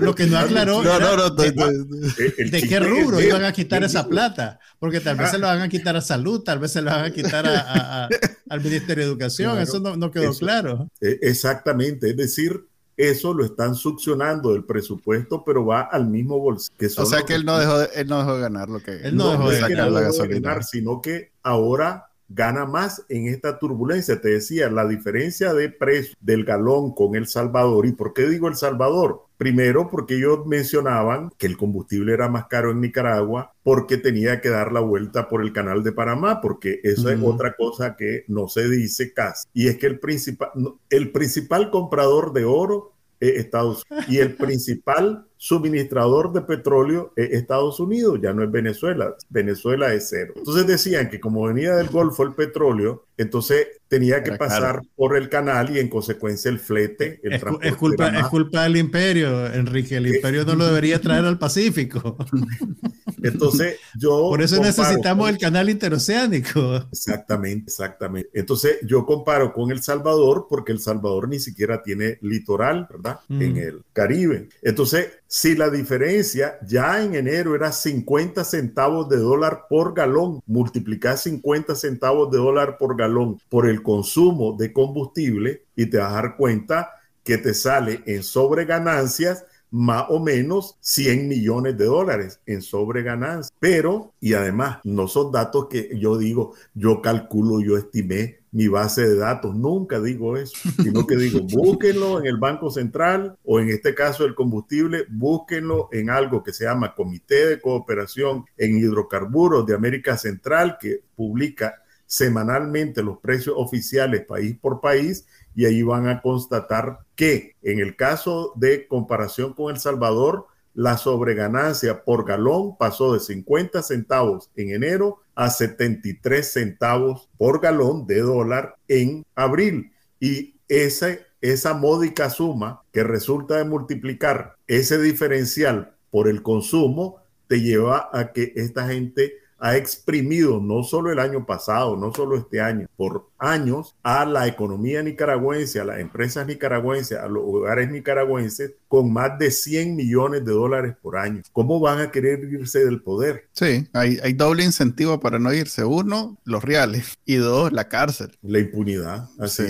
lo que no aclaró, de, qué rubro iban a quitar esa plata, porque tal vez se lo van a quitar a salud, tal vez se lo van a quitar al Ministerio de Educación, eso no, quedó claro. E, exactamente, es decir, eso lo están succionando del presupuesto, pero va al mismo bolsillo. o sea que, él, no dejó, él no dejó de ganar lo que... Él no, dejó de sacar la gasolina. sino que ahora gana más en esta turbulencia. Te decía, la diferencia de precio del galón con El Salvador. ¿Y por qué digo El Salvador? Primero, porque ellos mencionaban que el combustible era más caro en Nicaragua porque tenía que dar la vuelta por el canal de Panamá, porque eso es otra cosa que no se dice casi. Y es que el principal, el principal comprador de oro es Estados Unidos y el principal suministrador de petróleo es Estados Unidos, ya no es Venezuela. Venezuela es cero. Entonces decían que como venía del Golfo el petróleo, entonces tenía que pasar por el canal y en consecuencia el flete, el es, es culpa, es culpa del imperio, Enrique. El imperio no lo debería traer al Pacífico. Entonces yo... Por eso necesitamos el canal interoceánico. Exactamente, exactamente. Entonces yo comparo con El Salvador porque El Salvador ni siquiera tiene litoral, ¿verdad? En el Caribe. Entonces si la diferencia ya en enero era 50 centavos de dólar por galón, multiplicar 50 centavos de dólar por galón por el consumo de combustible y te vas a dar cuenta que te sale en sobreganancias más o menos 100 millones de dólares en sobreganancias. Pero, y además, no son datos que yo digo, yo calculo, yo estimé, mi base de datos. Nunca digo eso, sino que digo, búsquenlo en el Banco Central o en este caso el combustible, búsquenlo en algo que se llama Comité de Cooperación en Hidrocarburos de América Central, que publica semanalmente los precios oficiales país por país y ahí van a constatar que en el caso de comparación con El Salvador, la sobreganancia por galón pasó de 50 centavos en enero a 73 centavos por galón de dólar en abril. Y esa, esa módica suma que resulta de multiplicar ese diferencial por el consumo te lleva a que esta gente ha exprimido no solo el año pasado, no solo este año, por años a la economía nicaragüense, a las empresas nicaragüenses, a los hogares nicaragüenses con más de 100 millones de dólares por año. ¿Cómo van a querer irse del poder? Sí, hay, hay doble incentivo para no irse. Uno, los reales y dos, la cárcel. La impunidad. Así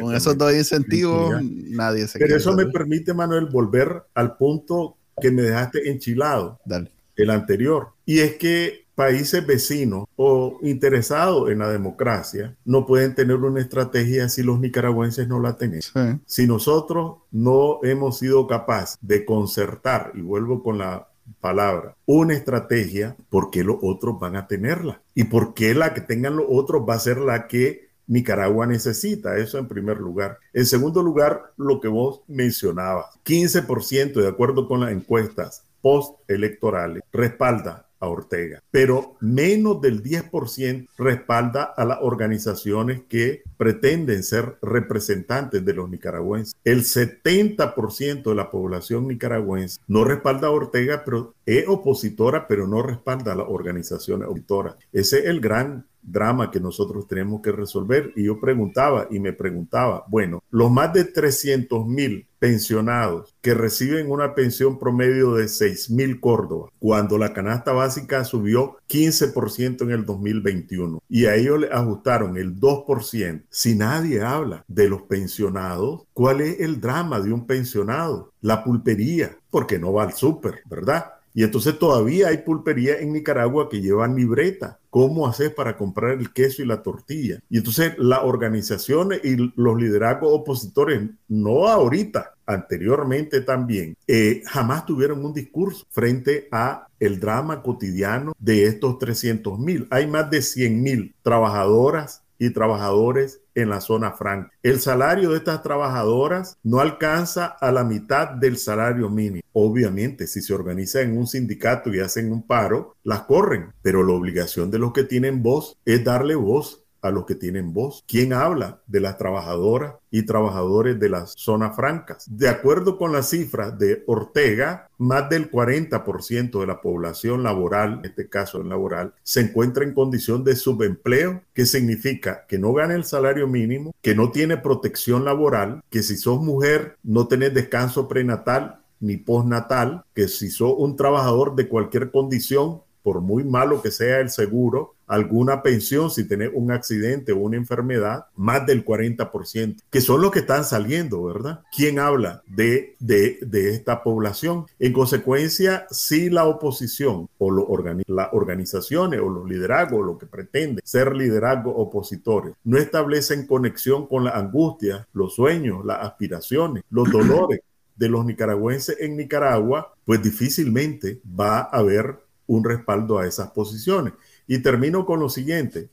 con esos dos incentivos nadie se Pero eso me permite, Manuel, volver al punto que me dejaste enchilado. Dale. El anterior. Y es que países vecinos o interesados en la democracia no pueden tener una estrategia si los nicaragüenses no la tenemos. Si nosotros no hemos sido capaces de concertar, y vuelvo con la palabra, una estrategia, ¿por qué los otros van a tenerla? ¿Y por qué la que tengan los otros va a ser la que Nicaragua necesita? Eso en primer lugar. En segundo lugar, lo que vos mencionabas, 15% de acuerdo con las encuestas postelectorales respalda a Ortega, pero menos del 10% respalda a las organizaciones que pretenden ser representantes de los nicaragüenses. El 70% de la población nicaragüense no respalda a Ortega, pero es opositora, pero no respalda a las organizaciones opositoras. Ese es el gran drama que nosotros tenemos que resolver. Y yo preguntaba y me preguntaba, bueno, los más de 300 mil pensionados que reciben una pensión promedio de 6 mil Córdoba, cuando la canasta básica subió 15% en el 2021 y a ellos le ajustaron el 2%. Si nadie habla de los pensionados, ¿cuál es el drama de un pensionado? La pulpería, porque no va al súper, ¿verdad? Y entonces todavía hay pulpería en Nicaragua que llevan libreta. ¿Cómo haces para comprar el queso y la tortilla? Y entonces las organizaciones y los liderazgos opositores, no ahorita, anteriormente también, eh, jamás tuvieron un discurso frente a el drama cotidiano de estos 300 mil. Hay más de 100 mil trabajadoras y trabajadores en la zona franca. El salario de estas trabajadoras no alcanza a la mitad del salario mínimo. Obviamente, si se organiza en un sindicato y hacen un paro, las corren, pero la obligación de los que tienen voz es darle voz a los que tienen voz. ¿Quién habla de las trabajadoras y trabajadores de las zonas francas? De acuerdo con las cifras de Ortega, más del 40% de la población laboral, en este caso en laboral, se encuentra en condición de subempleo, que significa que no gana el salario mínimo, que no tiene protección laboral, que si sos mujer no tenés descanso prenatal ni postnatal, que si sos un trabajador de cualquier condición, por muy malo que sea el seguro, alguna pensión si tenés un accidente o una enfermedad, más del 40%, que son los que están saliendo, ¿verdad? ¿Quién habla de, de, esta población? En consecuencia, si la oposición o lo las organizaciones o los liderazgos, lo que pretenden ser liderazgos opositores, no establecen conexión con la angustia, los sueños, las aspiraciones, los dolores de los nicaragüenses en Nicaragua, pues difícilmente va a haber un respaldo a esas posiciones. Y termino con lo siguiente.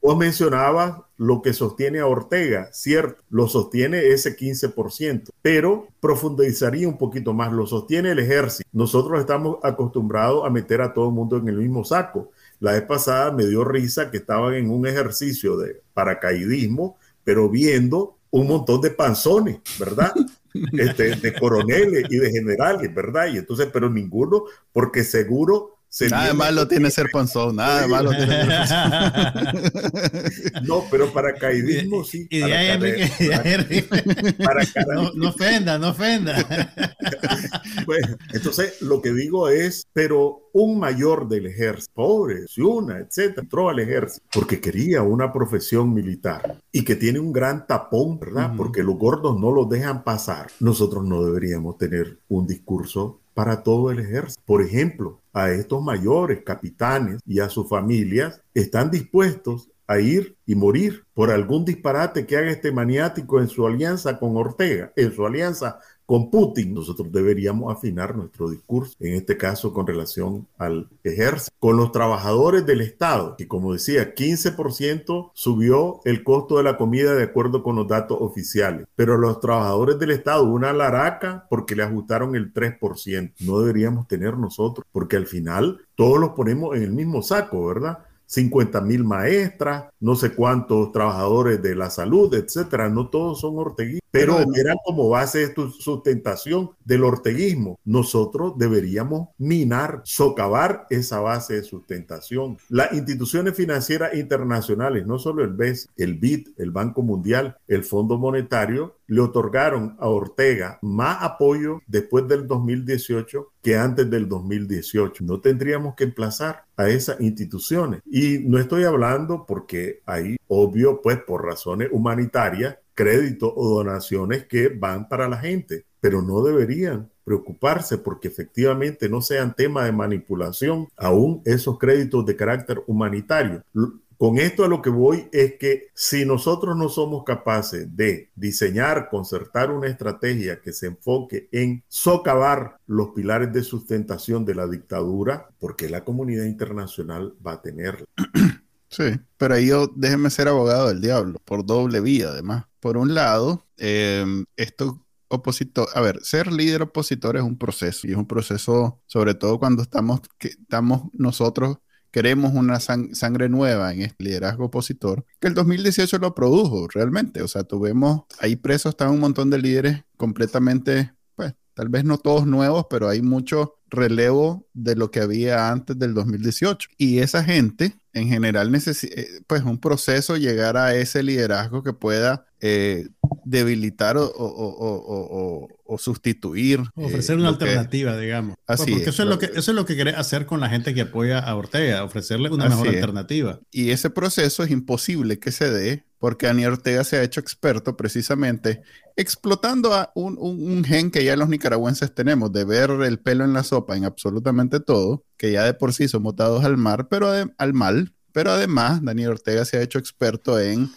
Vos mencionabas lo que sostiene a Ortega, cierto, lo sostiene ese 15%, pero profundizaría un poquito más, lo sostiene el ejército. Nosotros estamos acostumbrados a meter a todo el mundo en el mismo saco. La vez pasada me dio risa que estaban en un ejercicio de paracaidismo, pero viendo un montón de panzones, ¿verdad? Este, de coroneles y de generales, ¿verdad? Y entonces, pero ninguno, porque seguro nada de malo tiene ser panzón, nada de malo tiene No, pero paracaidismo sí. Y de ahí, Enrique, no, no ofenda, no ofenda. bueno, entonces lo que digo es, pero un mayor del ejército, pobre, una, etcétera, entró al ejército porque quería una profesión militar y que tiene un gran tapón, ¿verdad? Porque los gordos no lo dejan pasar. Nosotros no deberíamos tener un discurso para todo el ejército. Por ejemplo, a estos mayores capitanes y a sus familias están dispuestos a ir y morir por algún disparate que haga este maniático en su alianza con Ortega, en su alianza con Putin, nosotros deberíamos afinar nuestro discurso, en este caso con relación al ejército, con los trabajadores del Estado, que como decía, 15% subió el costo de la comida de acuerdo con los datos oficiales, pero los trabajadores del Estado, una laraca porque le ajustaron el 3%. No deberíamos tener nosotros, porque al final todos los ponemos en el mismo saco, ¿verdad? 50 mil maestras, no sé cuántos trabajadores de la salud, etcétera. No todos son orteguistas. Pero eran como base de sustentación del orteguismo. Nosotros deberíamos minar, socavar esa base de sustentación. Las instituciones financieras internacionales, no solo el BES, el BID, el Banco Mundial, el Fondo Monetario, le otorgaron a Ortega más apoyo después del 2018 que antes del 2018. No tendríamos que emplazar a esas instituciones. Y no estoy hablando porque hay, obvio, pues por razones humanitarias, créditos o donaciones que van para la gente, pero no deberían preocuparse porque efectivamente no sean tema de manipulación aún esos créditos de carácter humanitario. Con esto a lo que voy es que si nosotros no somos capaces de diseñar, concertar una estrategia que se enfoque en socavar los pilares de sustentación de la dictadura, porque la comunidad internacional va a tenerla. Sí, pero ahí yo déjeme ser abogado del diablo, por doble vía además. Por un lado, eh, esto opositor, a ver, ser líder opositor es un proceso y es un proceso sobre todo cuando estamos, que estamos nosotros queremos una sangre nueva en este liderazgo opositor, que el 2018 lo produjo realmente. O sea, tuvimos ahí presos, estaban un montón de líderes completamente, pues, tal vez no todos nuevos, pero hay mucho relevo de lo que había antes del 2018. Y esa gente, en general, eh, pues, un proceso llegar a ese liderazgo que pueda eh, debilitar o, sustituir. Ofrecer una alternativa, digamos. Pues, así porque eso es, lo que, eso es lo que quiere hacer con la gente que apoya a Ortega, ofrecerle una mejor alternativa. Y ese proceso es imposible que se dé porque Daniel Ortega se ha hecho experto precisamente explotando a un, un, gen que ya los nicaragüenses tenemos, de ver el pelo en la sopa en absolutamente todo, que ya de por sí somos dados al mar, pero al mal, pero además, Daniel Ortega se ha hecho experto en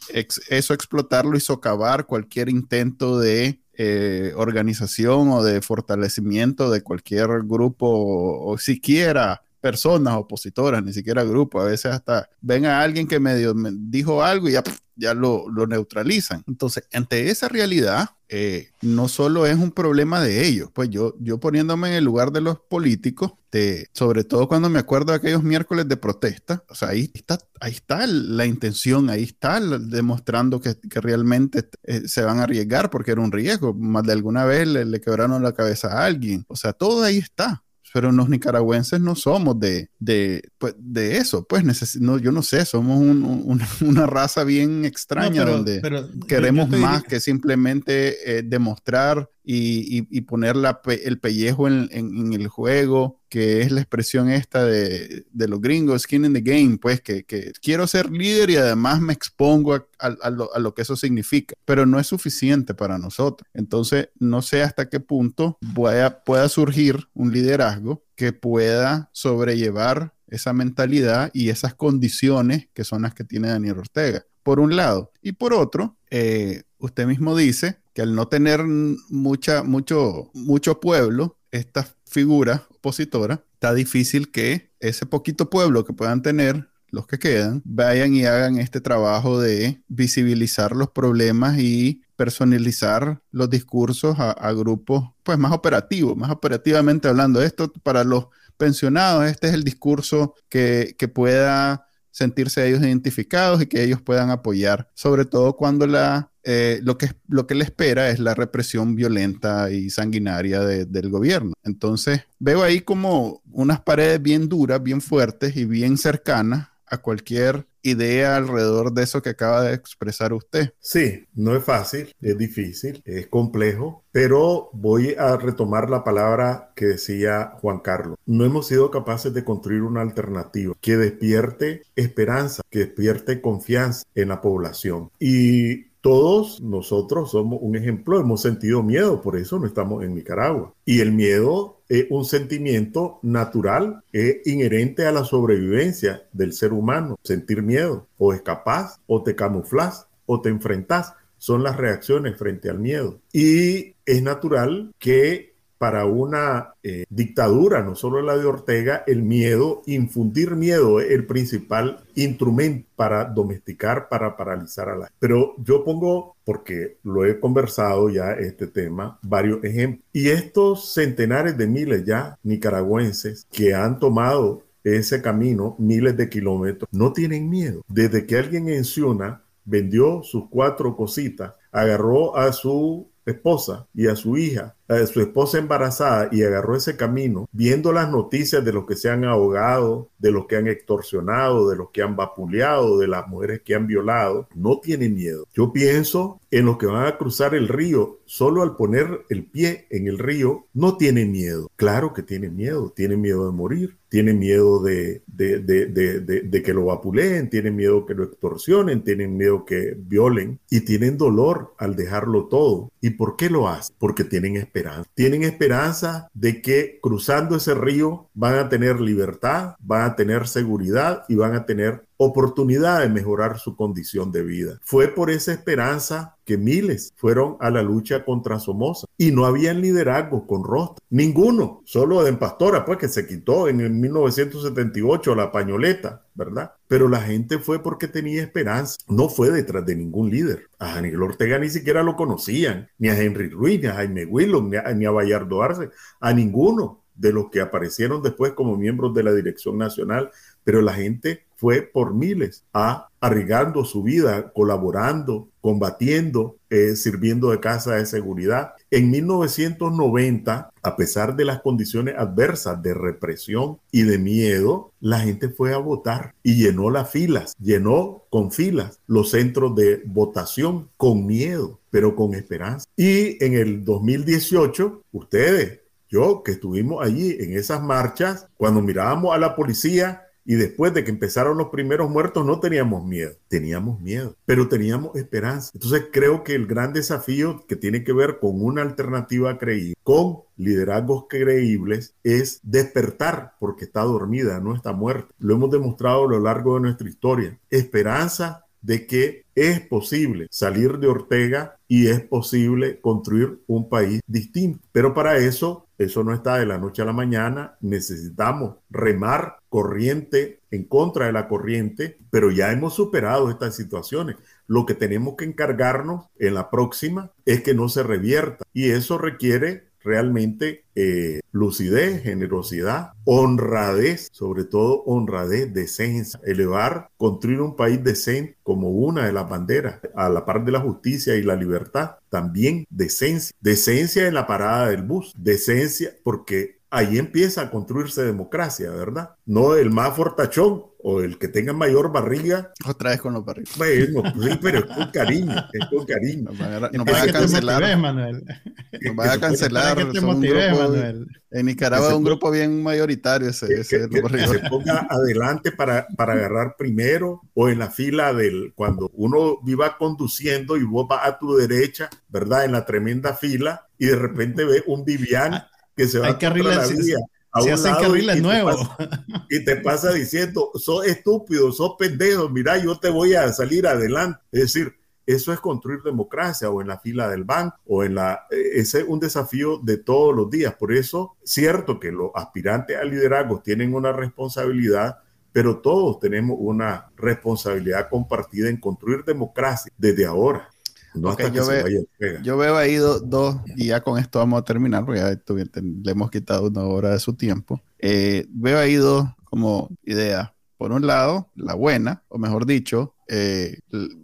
eso, explotarlo y socavar cualquier intento de eh, organización o de fortalecimiento de cualquier grupo o, siquiera personas opositoras, ni siquiera grupo. A veces hasta ven a alguien que me dijo algo y ya ya lo, neutralizan. Entonces, ante esa realidad, eh, no solo es un problema de ellos, pues yo, yo poniéndome en el lugar de los políticos, de, sobre todo cuando me acuerdo de aquellos miércoles de protesta, o sea, ahí está, ahí está la intención, ahí está demostrando que, realmente eh, se van a arriesgar porque era un riesgo, más de alguna vez le, le quebraron la cabeza a alguien, o sea, todo ahí está pero los nicaragüenses no somos de, de, pues, de eso, pues no, yo no sé, somos una raza bien extraña donde queremos más que simplemente eh, demostrar y, poner el pellejo en, el juego, que es la expresión esta de, los gringos, skin in the game, pues que, quiero ser líder y además me expongo a, lo, que eso significa, pero no es suficiente para nosotros. Entonces, no sé hasta qué punto pueda surgir un liderazgo que pueda sobrellevar esa mentalidad y esas condiciones que son las que tiene Daniel Ortega, por un lado. Y por otro, eh, usted mismo dice que al no tener mucha, mucho, mucho pueblo, esta figura opositora, está difícil que ese poquito pueblo que puedan tener los que quedan, vayan y hagan este trabajo de visibilizar los problemas y personalizar los discursos a, grupos pues más operativos, más operativamente hablando. Esto para los pensionados, este es el discurso que, que pueda sentirse ellos identificados y que ellos puedan apoyar, sobre todo cuando la, eh, lo, que, lo que le espera es la represión violenta y sanguinaria del gobierno. Entonces, veo ahí como unas paredes bien duras, bien fuertes y bien cercanas a cualquier idea alrededor de eso que acaba de expresar usted. Sí, no es fácil, es difícil, es complejo, pero voy a retomar la palabra que decía Juan Carlos. No hemos sido capaces de construir una alternativa que despierte esperanza, que despierte confianza en la población. Y todos nosotros somos un ejemplo, hemos sentido miedo, por eso no estamos en Nicaragua. Y el miedo es un sentimiento natural, es inherente a la sobrevivencia del ser humano. Sentir miedo, o escapás, o te camuflas, o te enfrentás. Son las reacciones frente al miedo. Y es natural que para una eh, dictadura, no solo la de Ortega, el miedo, infundir miedo es el principal instrumento para domesticar, para paralizar a la Pero yo pongo, porque lo he conversado ya este tema, varios ejemplos. Y estos centenares de miles ya nicaragüenses que han tomado ese camino, miles de kilómetros, no tienen miedo. Desde que alguien en Ciuna vendió sus cuatro cositas agarró a su esposa y a su hija, a su esposa embarazada y agarró ese camino, viendo las noticias de los que se han ahogado, de los que han extorsionado, de los que han vapuleado, de las mujeres que han violado, no tiene miedo. Yo pienso en los que van a cruzar el río, solo al poner el pie en el río, no tiene miedo. Claro que tiene miedo, tiene miedo de morir, tiene miedo de, de, de, de, que lo vapuleen, tiene miedo que lo extorsionen, tienen miedo que violen y tienen dolor al dejarlo todo. ¿Y por qué lo hacen? Porque tienen. Tienen esperanza de que cruzando ese río van a tener libertad, van a tener seguridad y van a tener oportunidad de mejorar su condición de vida. Fue por esa esperanza que miles fueron a la lucha contra Somoza y no había liderazgo con rostro. Ninguno, solo de Pastora, pues que se quitó en el 1978 la pañoleta, ¿verdad? Pero la gente fue porque tenía esperanza, no fue detrás de ningún líder. A Aníbal Ortega ni siquiera lo conocían, ni a Henry Ruiz, ni a Jaime Willow, ni a, ni a Bayardo Arce, a ninguno de los que aparecieron después como miembros de la Dirección Nacional, pero la gente fue por miles a arriesgando su vida, colaborando, combatiendo, eh, sirviendo de casa de seguridad. En 1990, a pesar de las condiciones adversas de represión y de miedo, la gente fue a votar y llenó las filas, llenó con filas los centros de votación con miedo, pero con esperanza. Y en el 2018, ustedes, yo que estuvimos allí en esas marchas, cuando mirábamos a la policía, y después de que empezaron los primeros muertos no teníamos miedo, teníamos miedo, pero teníamos esperanza. Entonces creo que el gran desafío que tiene que ver con una alternativa creíble, con liderazgos creíbles, es despertar porque está dormida, no está muerta. Lo hemos demostrado a lo largo de nuestra historia. Esperanza de que es posible salir de Ortega y es posible construir un país distinto. Pero para eso, eso no está de la noche a la mañana. Necesitamos remar corriente en contra de la corriente, pero ya hemos superado estas situaciones. Lo que tenemos que encargarnos en la próxima es que no se revierta y eso requiere realmente eh, lucidez, generosidad, honradez, sobre todo honradez, decencia, elevar, construir un país decente como una de las banderas, a la par de la justicia y la libertad, también decencia, decencia en la parada del bus, decencia porque ahí empieza a construirse democracia, ¿verdad? No el más fortachón o el que tenga mayor barriga. Otra vez con los barrigas. Bueno, sí, pero es con cariño, es con cariño. Nos van a, nos van a cancelar. Motives, Manuel. Nos van a cancelar. Que te motives, Manuel. En Nicaragua es un grupo bien mayoritario ese. Que, ese que, que se ponga adelante para, para agarrar primero o en la fila del, cuando uno iba conduciendo y vos vas a tu derecha, ¿verdad? En la tremenda fila y de repente ve un Vivian que se va a la vía. Se hacen carriles nuevos. Y te pasa diciendo, sos estúpido, sos pendejo, mira, yo te voy a salir adelante. Es decir, eso es construir democracia o en la fila del banco o en la... E, ese es un desafío de todos los días. Por eso, cierto que los aspirantes a liderazgo tienen una responsabilidad, pero todos tenemos una responsabilidad compartida en construir democracia desde ahora yo, veo, ahí dos, y ya con esto vamos a terminar, porque ya le hemos quitado una hora de su tiempo. Eh, veo ahí dos como ideas. Por un lado, la buena, o mejor dicho, eh,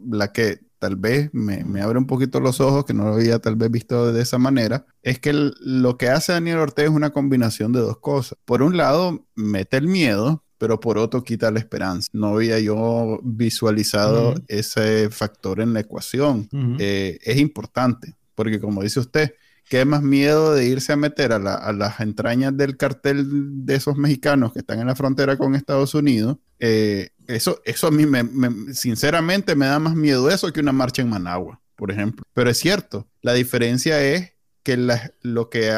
la que tal vez me, abre un poquito los ojos, que no lo había tal vez visto de esa manera, es que lo que hace Daniel Ortega es una combinación de dos cosas. Por un lado, mete el miedo, pero por otro quita la esperanza. No había yo visualizado ese factor en la ecuación. Eh, es importante, porque como dice usted, ¿qué más miedo de irse a meter a, las entrañas del cartel de esos mexicanos que están en la frontera con Estados Unidos? Eh, eso, eso a mí, me, sinceramente, me da más miedo eso que una marcha en Managua, por ejemplo. Pero es cierto, la diferencia es que lo que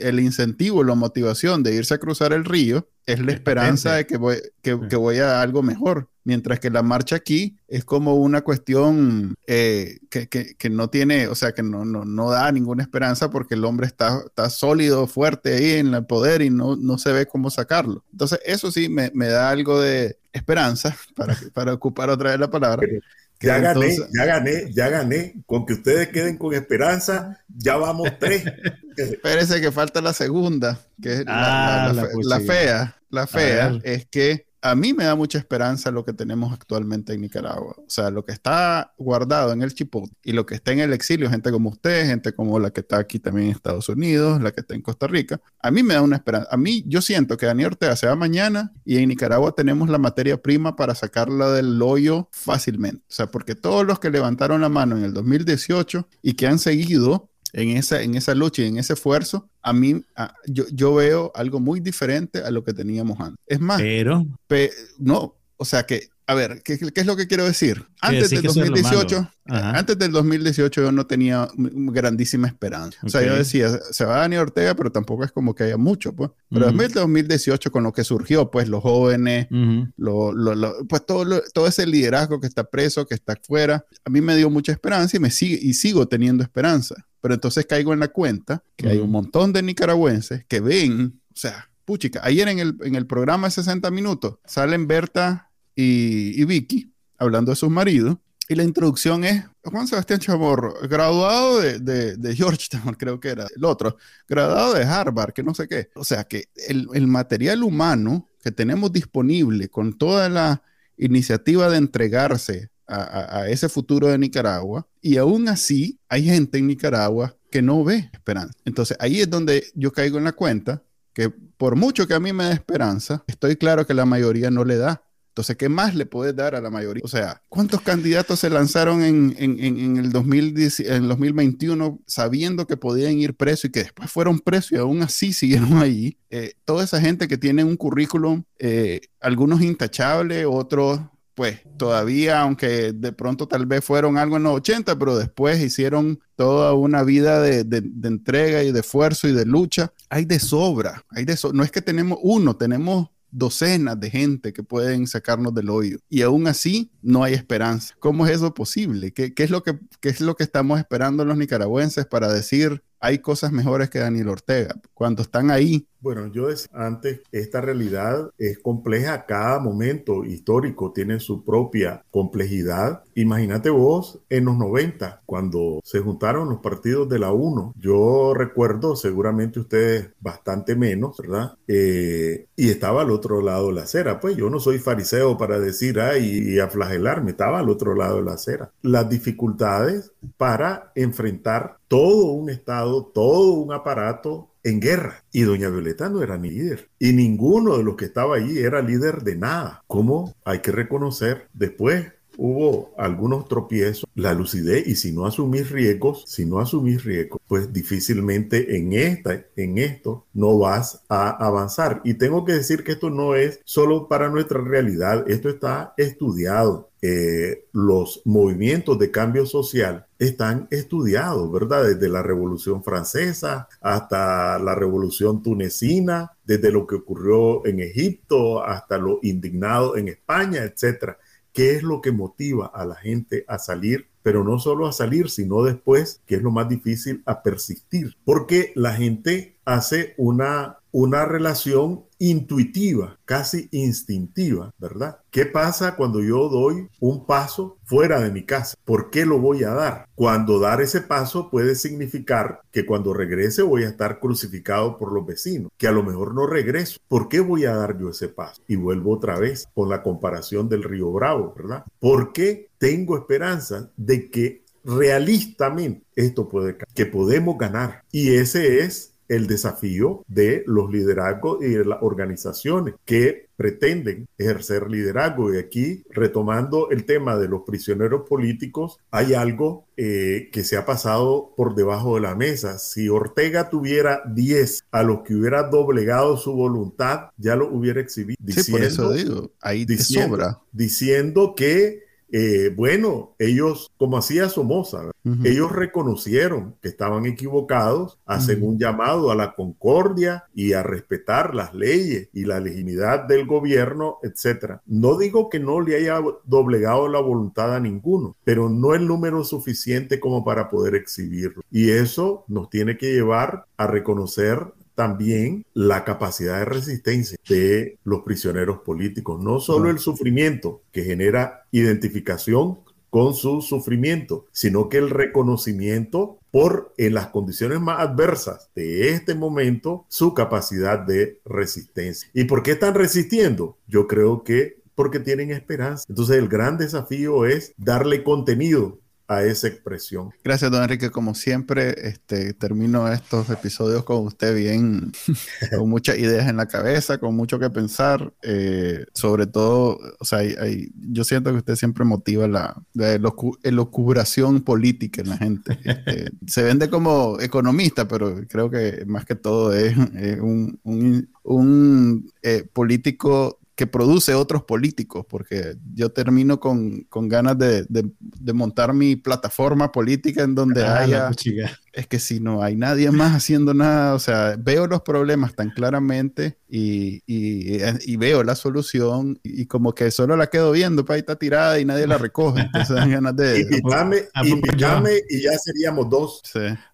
el incentivo, la motivación de irse a cruzar el río es la esperanza de que voy, que, voy a algo mejor. Mientras que la marcha aquí es como una cuestión eh, que, no tiene, o sea, que no, no, da ninguna esperanza porque el hombre está, está sólido, fuerte ahí en el poder y no, no se ve cómo sacarlo. Entonces, eso sí me, da algo de esperanza, para, para ocupar otra vez la palabra. Ya gané, ya gané, ya gané. Con que ustedes queden con esperanza, ya vamos tres. Espérese que falta la segunda, que es la, ah, fea. La fea es que a mí me da mucha esperanza lo que tenemos actualmente en Nicaragua. O sea, lo que está guardado en el Chipot y lo que está en el exilio, gente como usted, gente como la que está aquí también en Estados Unidos, la que está en Costa Rica, a mí me da una esperanza. A mí, yo siento que Daniel Ortega se va mañana y en Nicaragua tenemos la materia prima para sacarla del hoyo fácilmente. O sea, porque todos los que levantaron la mano en el 2018 y que han seguido en esa, en esa lucha y en ese esfuerzo, a mí, yo, yo, veo algo muy diferente a lo que teníamos antes. Es más, pero, no, o sea que, a ver, ¿qué, ¿qué, es lo que quiero decir? Antes del 2018, antes del 2018 yo no tenía grandísima esperanza. O sea, yo decía, se va Dani Ortega, pero tampoco es como que haya mucho, pues. Pero en el 2018 con lo que surgió, pues los jóvenes, lo, lo, pues todo, todo ese liderazgo que está preso, que está afuera, a mí me dio mucha esperanza y me sigue y sigo teniendo esperanza. Pero entonces caigo en la cuenta que hay un montón de nicaragüenses que ven, o sea, puchica, ayer en el, en el programa de 60 minutos salen Berta y, Vicky hablando de sus maridos y la introducción es Juan Sebastián Chamorro, graduado de, de, de, Georgetown, creo que era el otro, graduado de Harvard, que no sé qué. O sea que el, el material humano que tenemos disponible con toda la iniciativa de entregarse a, ese futuro de Nicaragua y aún así hay gente en Nicaragua que no ve esperanza. Entonces ahí es donde yo caigo en la cuenta que por mucho que a mí me dé esperanza, estoy claro que la mayoría no le da. Entonces, ¿qué más le puedes dar a la mayoría? O sea, ¿cuántos candidatos se lanzaron en, en, el 2010, en 2021 sabiendo que podían ir presos y que después fueron presos y aún así siguieron ahí? Eh, toda esa gente que tiene un currículum, eh, algunos intachables, otros pues todavía, aunque de pronto tal vez fueron algo en los 80, pero después hicieron toda una vida de, entrega y de esfuerzo y de lucha, hay de sobra, hay de no es que tenemos uno, tenemos docenas de gente que pueden sacarnos del hoyo y aún así no hay esperanza. ¿Cómo es eso posible? ¿Qué, qué es, lo que, qué es lo que estamos esperando los nicaragüenses para decir hay cosas mejores que Daniel Ortega. Cuando están ahí. Bueno, yo decía antes, esta realidad es compleja. Cada momento histórico tiene su propia complejidad. Imagínate vos en los 90, cuando se juntaron los partidos de la UNO. Yo recuerdo, seguramente ustedes bastante menos, ¿verdad? Eh, y estaba al otro lado de la acera. Pues yo no soy fariseo para decir, ay, y a flagelarme. Estaba al otro lado de la acera. Las dificultades para enfrentar todo un Estado, todo un aparato en guerra. Y doña Violeta no era ni líder. Y ninguno de los que estaba allí era líder de nada. ¿Cómo? Hay que reconocer después. Hubo algunos tropiezos, la lucidez, y si no asumís riesgos, si no asumís riesgos, pues difícilmente en esta, en esto, no vas a avanzar. Y tengo que decir que esto no es solo para nuestra realidad, esto está estudiado eh, los movimientos de cambio social están estudiados, ¿verdad? Desde la Revolución Francesa hasta la Revolución Tunecina, desde lo que ocurrió en Egipto hasta lo indignado en España, etcétera. ¿Qué es lo que motiva a la gente a salir? Pero no solo a salir, sino después, que es lo más difícil, a persistir. Porque la gente hace una, una relación intuitiva, casi instintiva, ¿verdad? ¿Qué pasa cuando yo doy un paso fuera de mi casa? ¿Por qué lo voy a dar? Cuando dar ese paso puede significar que cuando regrese voy a estar crucificado por los vecinos, que a lo mejor no regreso. ¿Por qué voy a dar yo ese paso? Y vuelvo otra vez con la comparación del río Bravo, ¿verdad? ¿Por qué tengo esperanza de que realistamente esto puede que podemos ganar y ese es el desafío de los liderazgos y de las organizaciones que pretenden ejercer liderazgo. Y aquí, retomando el tema de los prisioneros políticos, hay algo eh, que se ha pasado por debajo de la mesa. Si Ortega tuviera 10 a los que hubiera doblegado su voluntad, ya lo hubiera exhibido. Diciendo, por eso digo, ahí sobra. Diciendo que eh, bueno, ellos, como hacía Somoza, ellos reconocieron que estaban equivocados, hacen un llamado a la concordia y a respetar las leyes y la legitimidad del gobierno, etcétera. No digo que no le haya doblegado la voluntad a ninguno, pero no el número suficiente como para poder exhibirlo. Y eso nos tiene que llevar a reconocer también la capacidad de resistencia de los prisioneros políticos, no solo el sufrimiento que genera identificación con su sufrimiento, sino que el reconocimiento por en las condiciones más adversas de este momento su capacidad de resistencia. ¿Y por qué están resistiendo? Yo creo que porque tienen esperanza. Entonces el gran desafío es darle contenido a esa expresión. Gracias, don Enrique. Como siempre, este, termino estos episodios con usted bien, con muchas ideas en la cabeza, con mucho que pensar. Eh, sobre todo, o sea, yo siento que usted siempre motiva la, la elucubración política en la gente. Este, se vende como economista, pero creo que más que todo es, un, un, eh, político que produce otros políticos, porque yo termino con, con ganas de, de, de, montar mi plataforma política en donde ah, haya es que si no hay nadie más haciendo nada, o sea, veo los problemas tan claramente y, y, veo la solución y, como que solo la quedo viendo, para ahí está tirada y nadie la recoge. Entonces dan ganas de... y, y ya seríamos dos.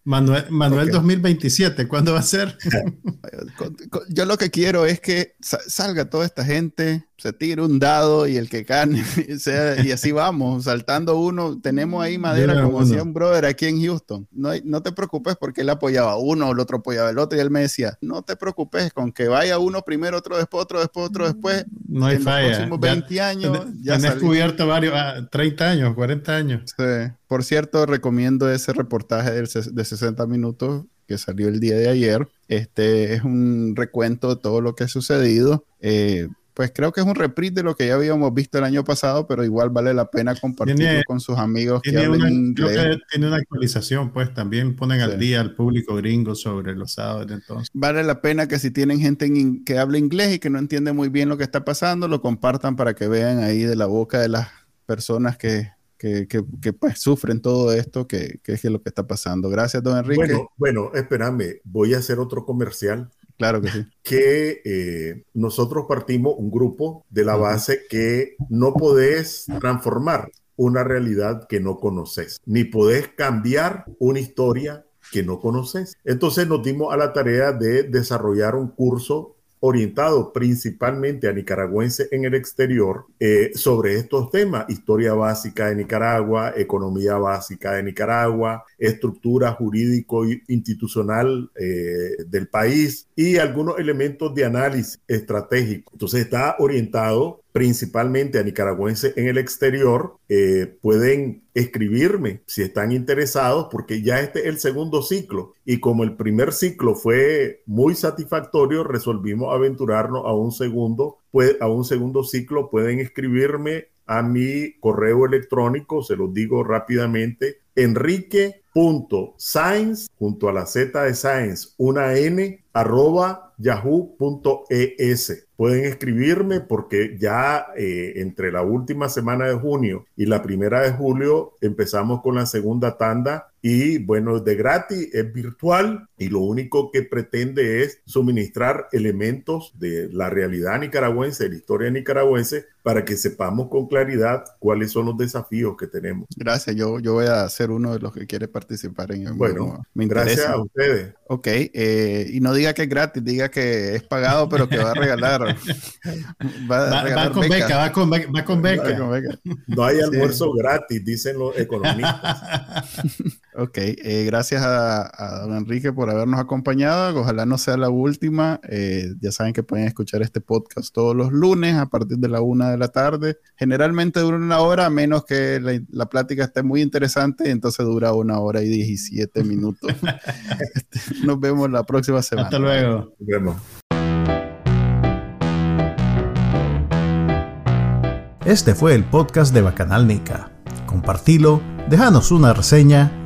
Manuel, Manuel 2027, ¿cuándo va a ser? Yo lo que quiero es que salga toda esta gente, se tire un dado y el que gane, sea, y así vamos, saltando uno. Tenemos ahí madera, como decía un brother aquí en Houston. No, no te preocupes porque él apoyaba a uno, el otro apoyaba al otro, y él me decía, no te preocupes, con que vaya uno primero, otro después, otro después, otro después. No hay en falla. Los próximos 20 años. Ya han descubierto varios, 30 ah, años, 40 años. Sí. Por cierto, recomiendo ese reportaje de 60 minutos que salió el día de ayer. Este es un recuento de todo lo que ha sucedido. Eh, pues creo que es un reprise de lo que ya habíamos visto el año pasado, pero igual vale la pena compartirlo con sus amigos que hablan una, inglés. tiene una actualización, pues también ponen al día al público gringo sobre los sábados entonces. Vale la pena que si tienen gente que habla inglés y que no entiende muy bien lo que está pasando, lo compartan para que vean ahí de la boca de las personas que, que, que, pues sufren todo esto, que, que, es lo que está pasando. Gracias, don Enrique. Bueno, bueno, espérame, voy a hacer otro comercial Claro que sí. Que eh, nosotros partimos un grupo de la base que no podés transformar una realidad que no conoces, ni podés cambiar una historia que no conoces. Entonces nos dimos a la tarea de desarrollar un curso orientado principalmente a nicaragüenses en el exterior eh, sobre estos temas, historia básica de Nicaragua, economía básica de Nicaragua, estructura jurídico-institucional eh, del país y algunos elementos de análisis estratégico. Entonces está orientado principalmente a nicaragüenses en el exterior, eh, pueden escribirme si están interesados, porque ya este es el segundo ciclo. Y como el primer ciclo fue muy satisfactorio, resolvimos aventurarnos a un segundo, pues, a un segundo ciclo. Pueden escribirme a mi correo electrónico, se los digo rápidamente, enrique.science, junto a la Z de science, una N, arroba yahoo.es. Pueden escribirme porque ya eh, entre la última semana de junio y la primera de julio empezamos con la segunda tanda y bueno, es de gratis, es virtual y lo único que pretende es suministrar elementos de la realidad nicaragüense, de la historia nicaragüense, para que sepamos con claridad cuáles son los desafíos que tenemos. Gracias, yo, yo voy a ser uno de los que quiere participar en el Bueno, gracias a ustedes. Ok, eh, y no diga que es gratis, diga que es pagado, pero que va a regalar. va, con beca. va, con beca, va con beca. No hay almuerzo gratis, dicen los economistas. ok, eh, gracias a, don Enrique por habernos acompañado. Ojalá no sea la última. Eh, ya saben que pueden escuchar este podcast todos los lunes a partir de la una de la tarde. Generalmente dura una hora, a menos que la, la plática esté muy interesante, entonces dura una hora y 17 minutos. Nos vemos la próxima semana. Hasta luego. Nos vemos. Este fue el podcast de Bacanal Nica. Compartilo, déjanos una reseña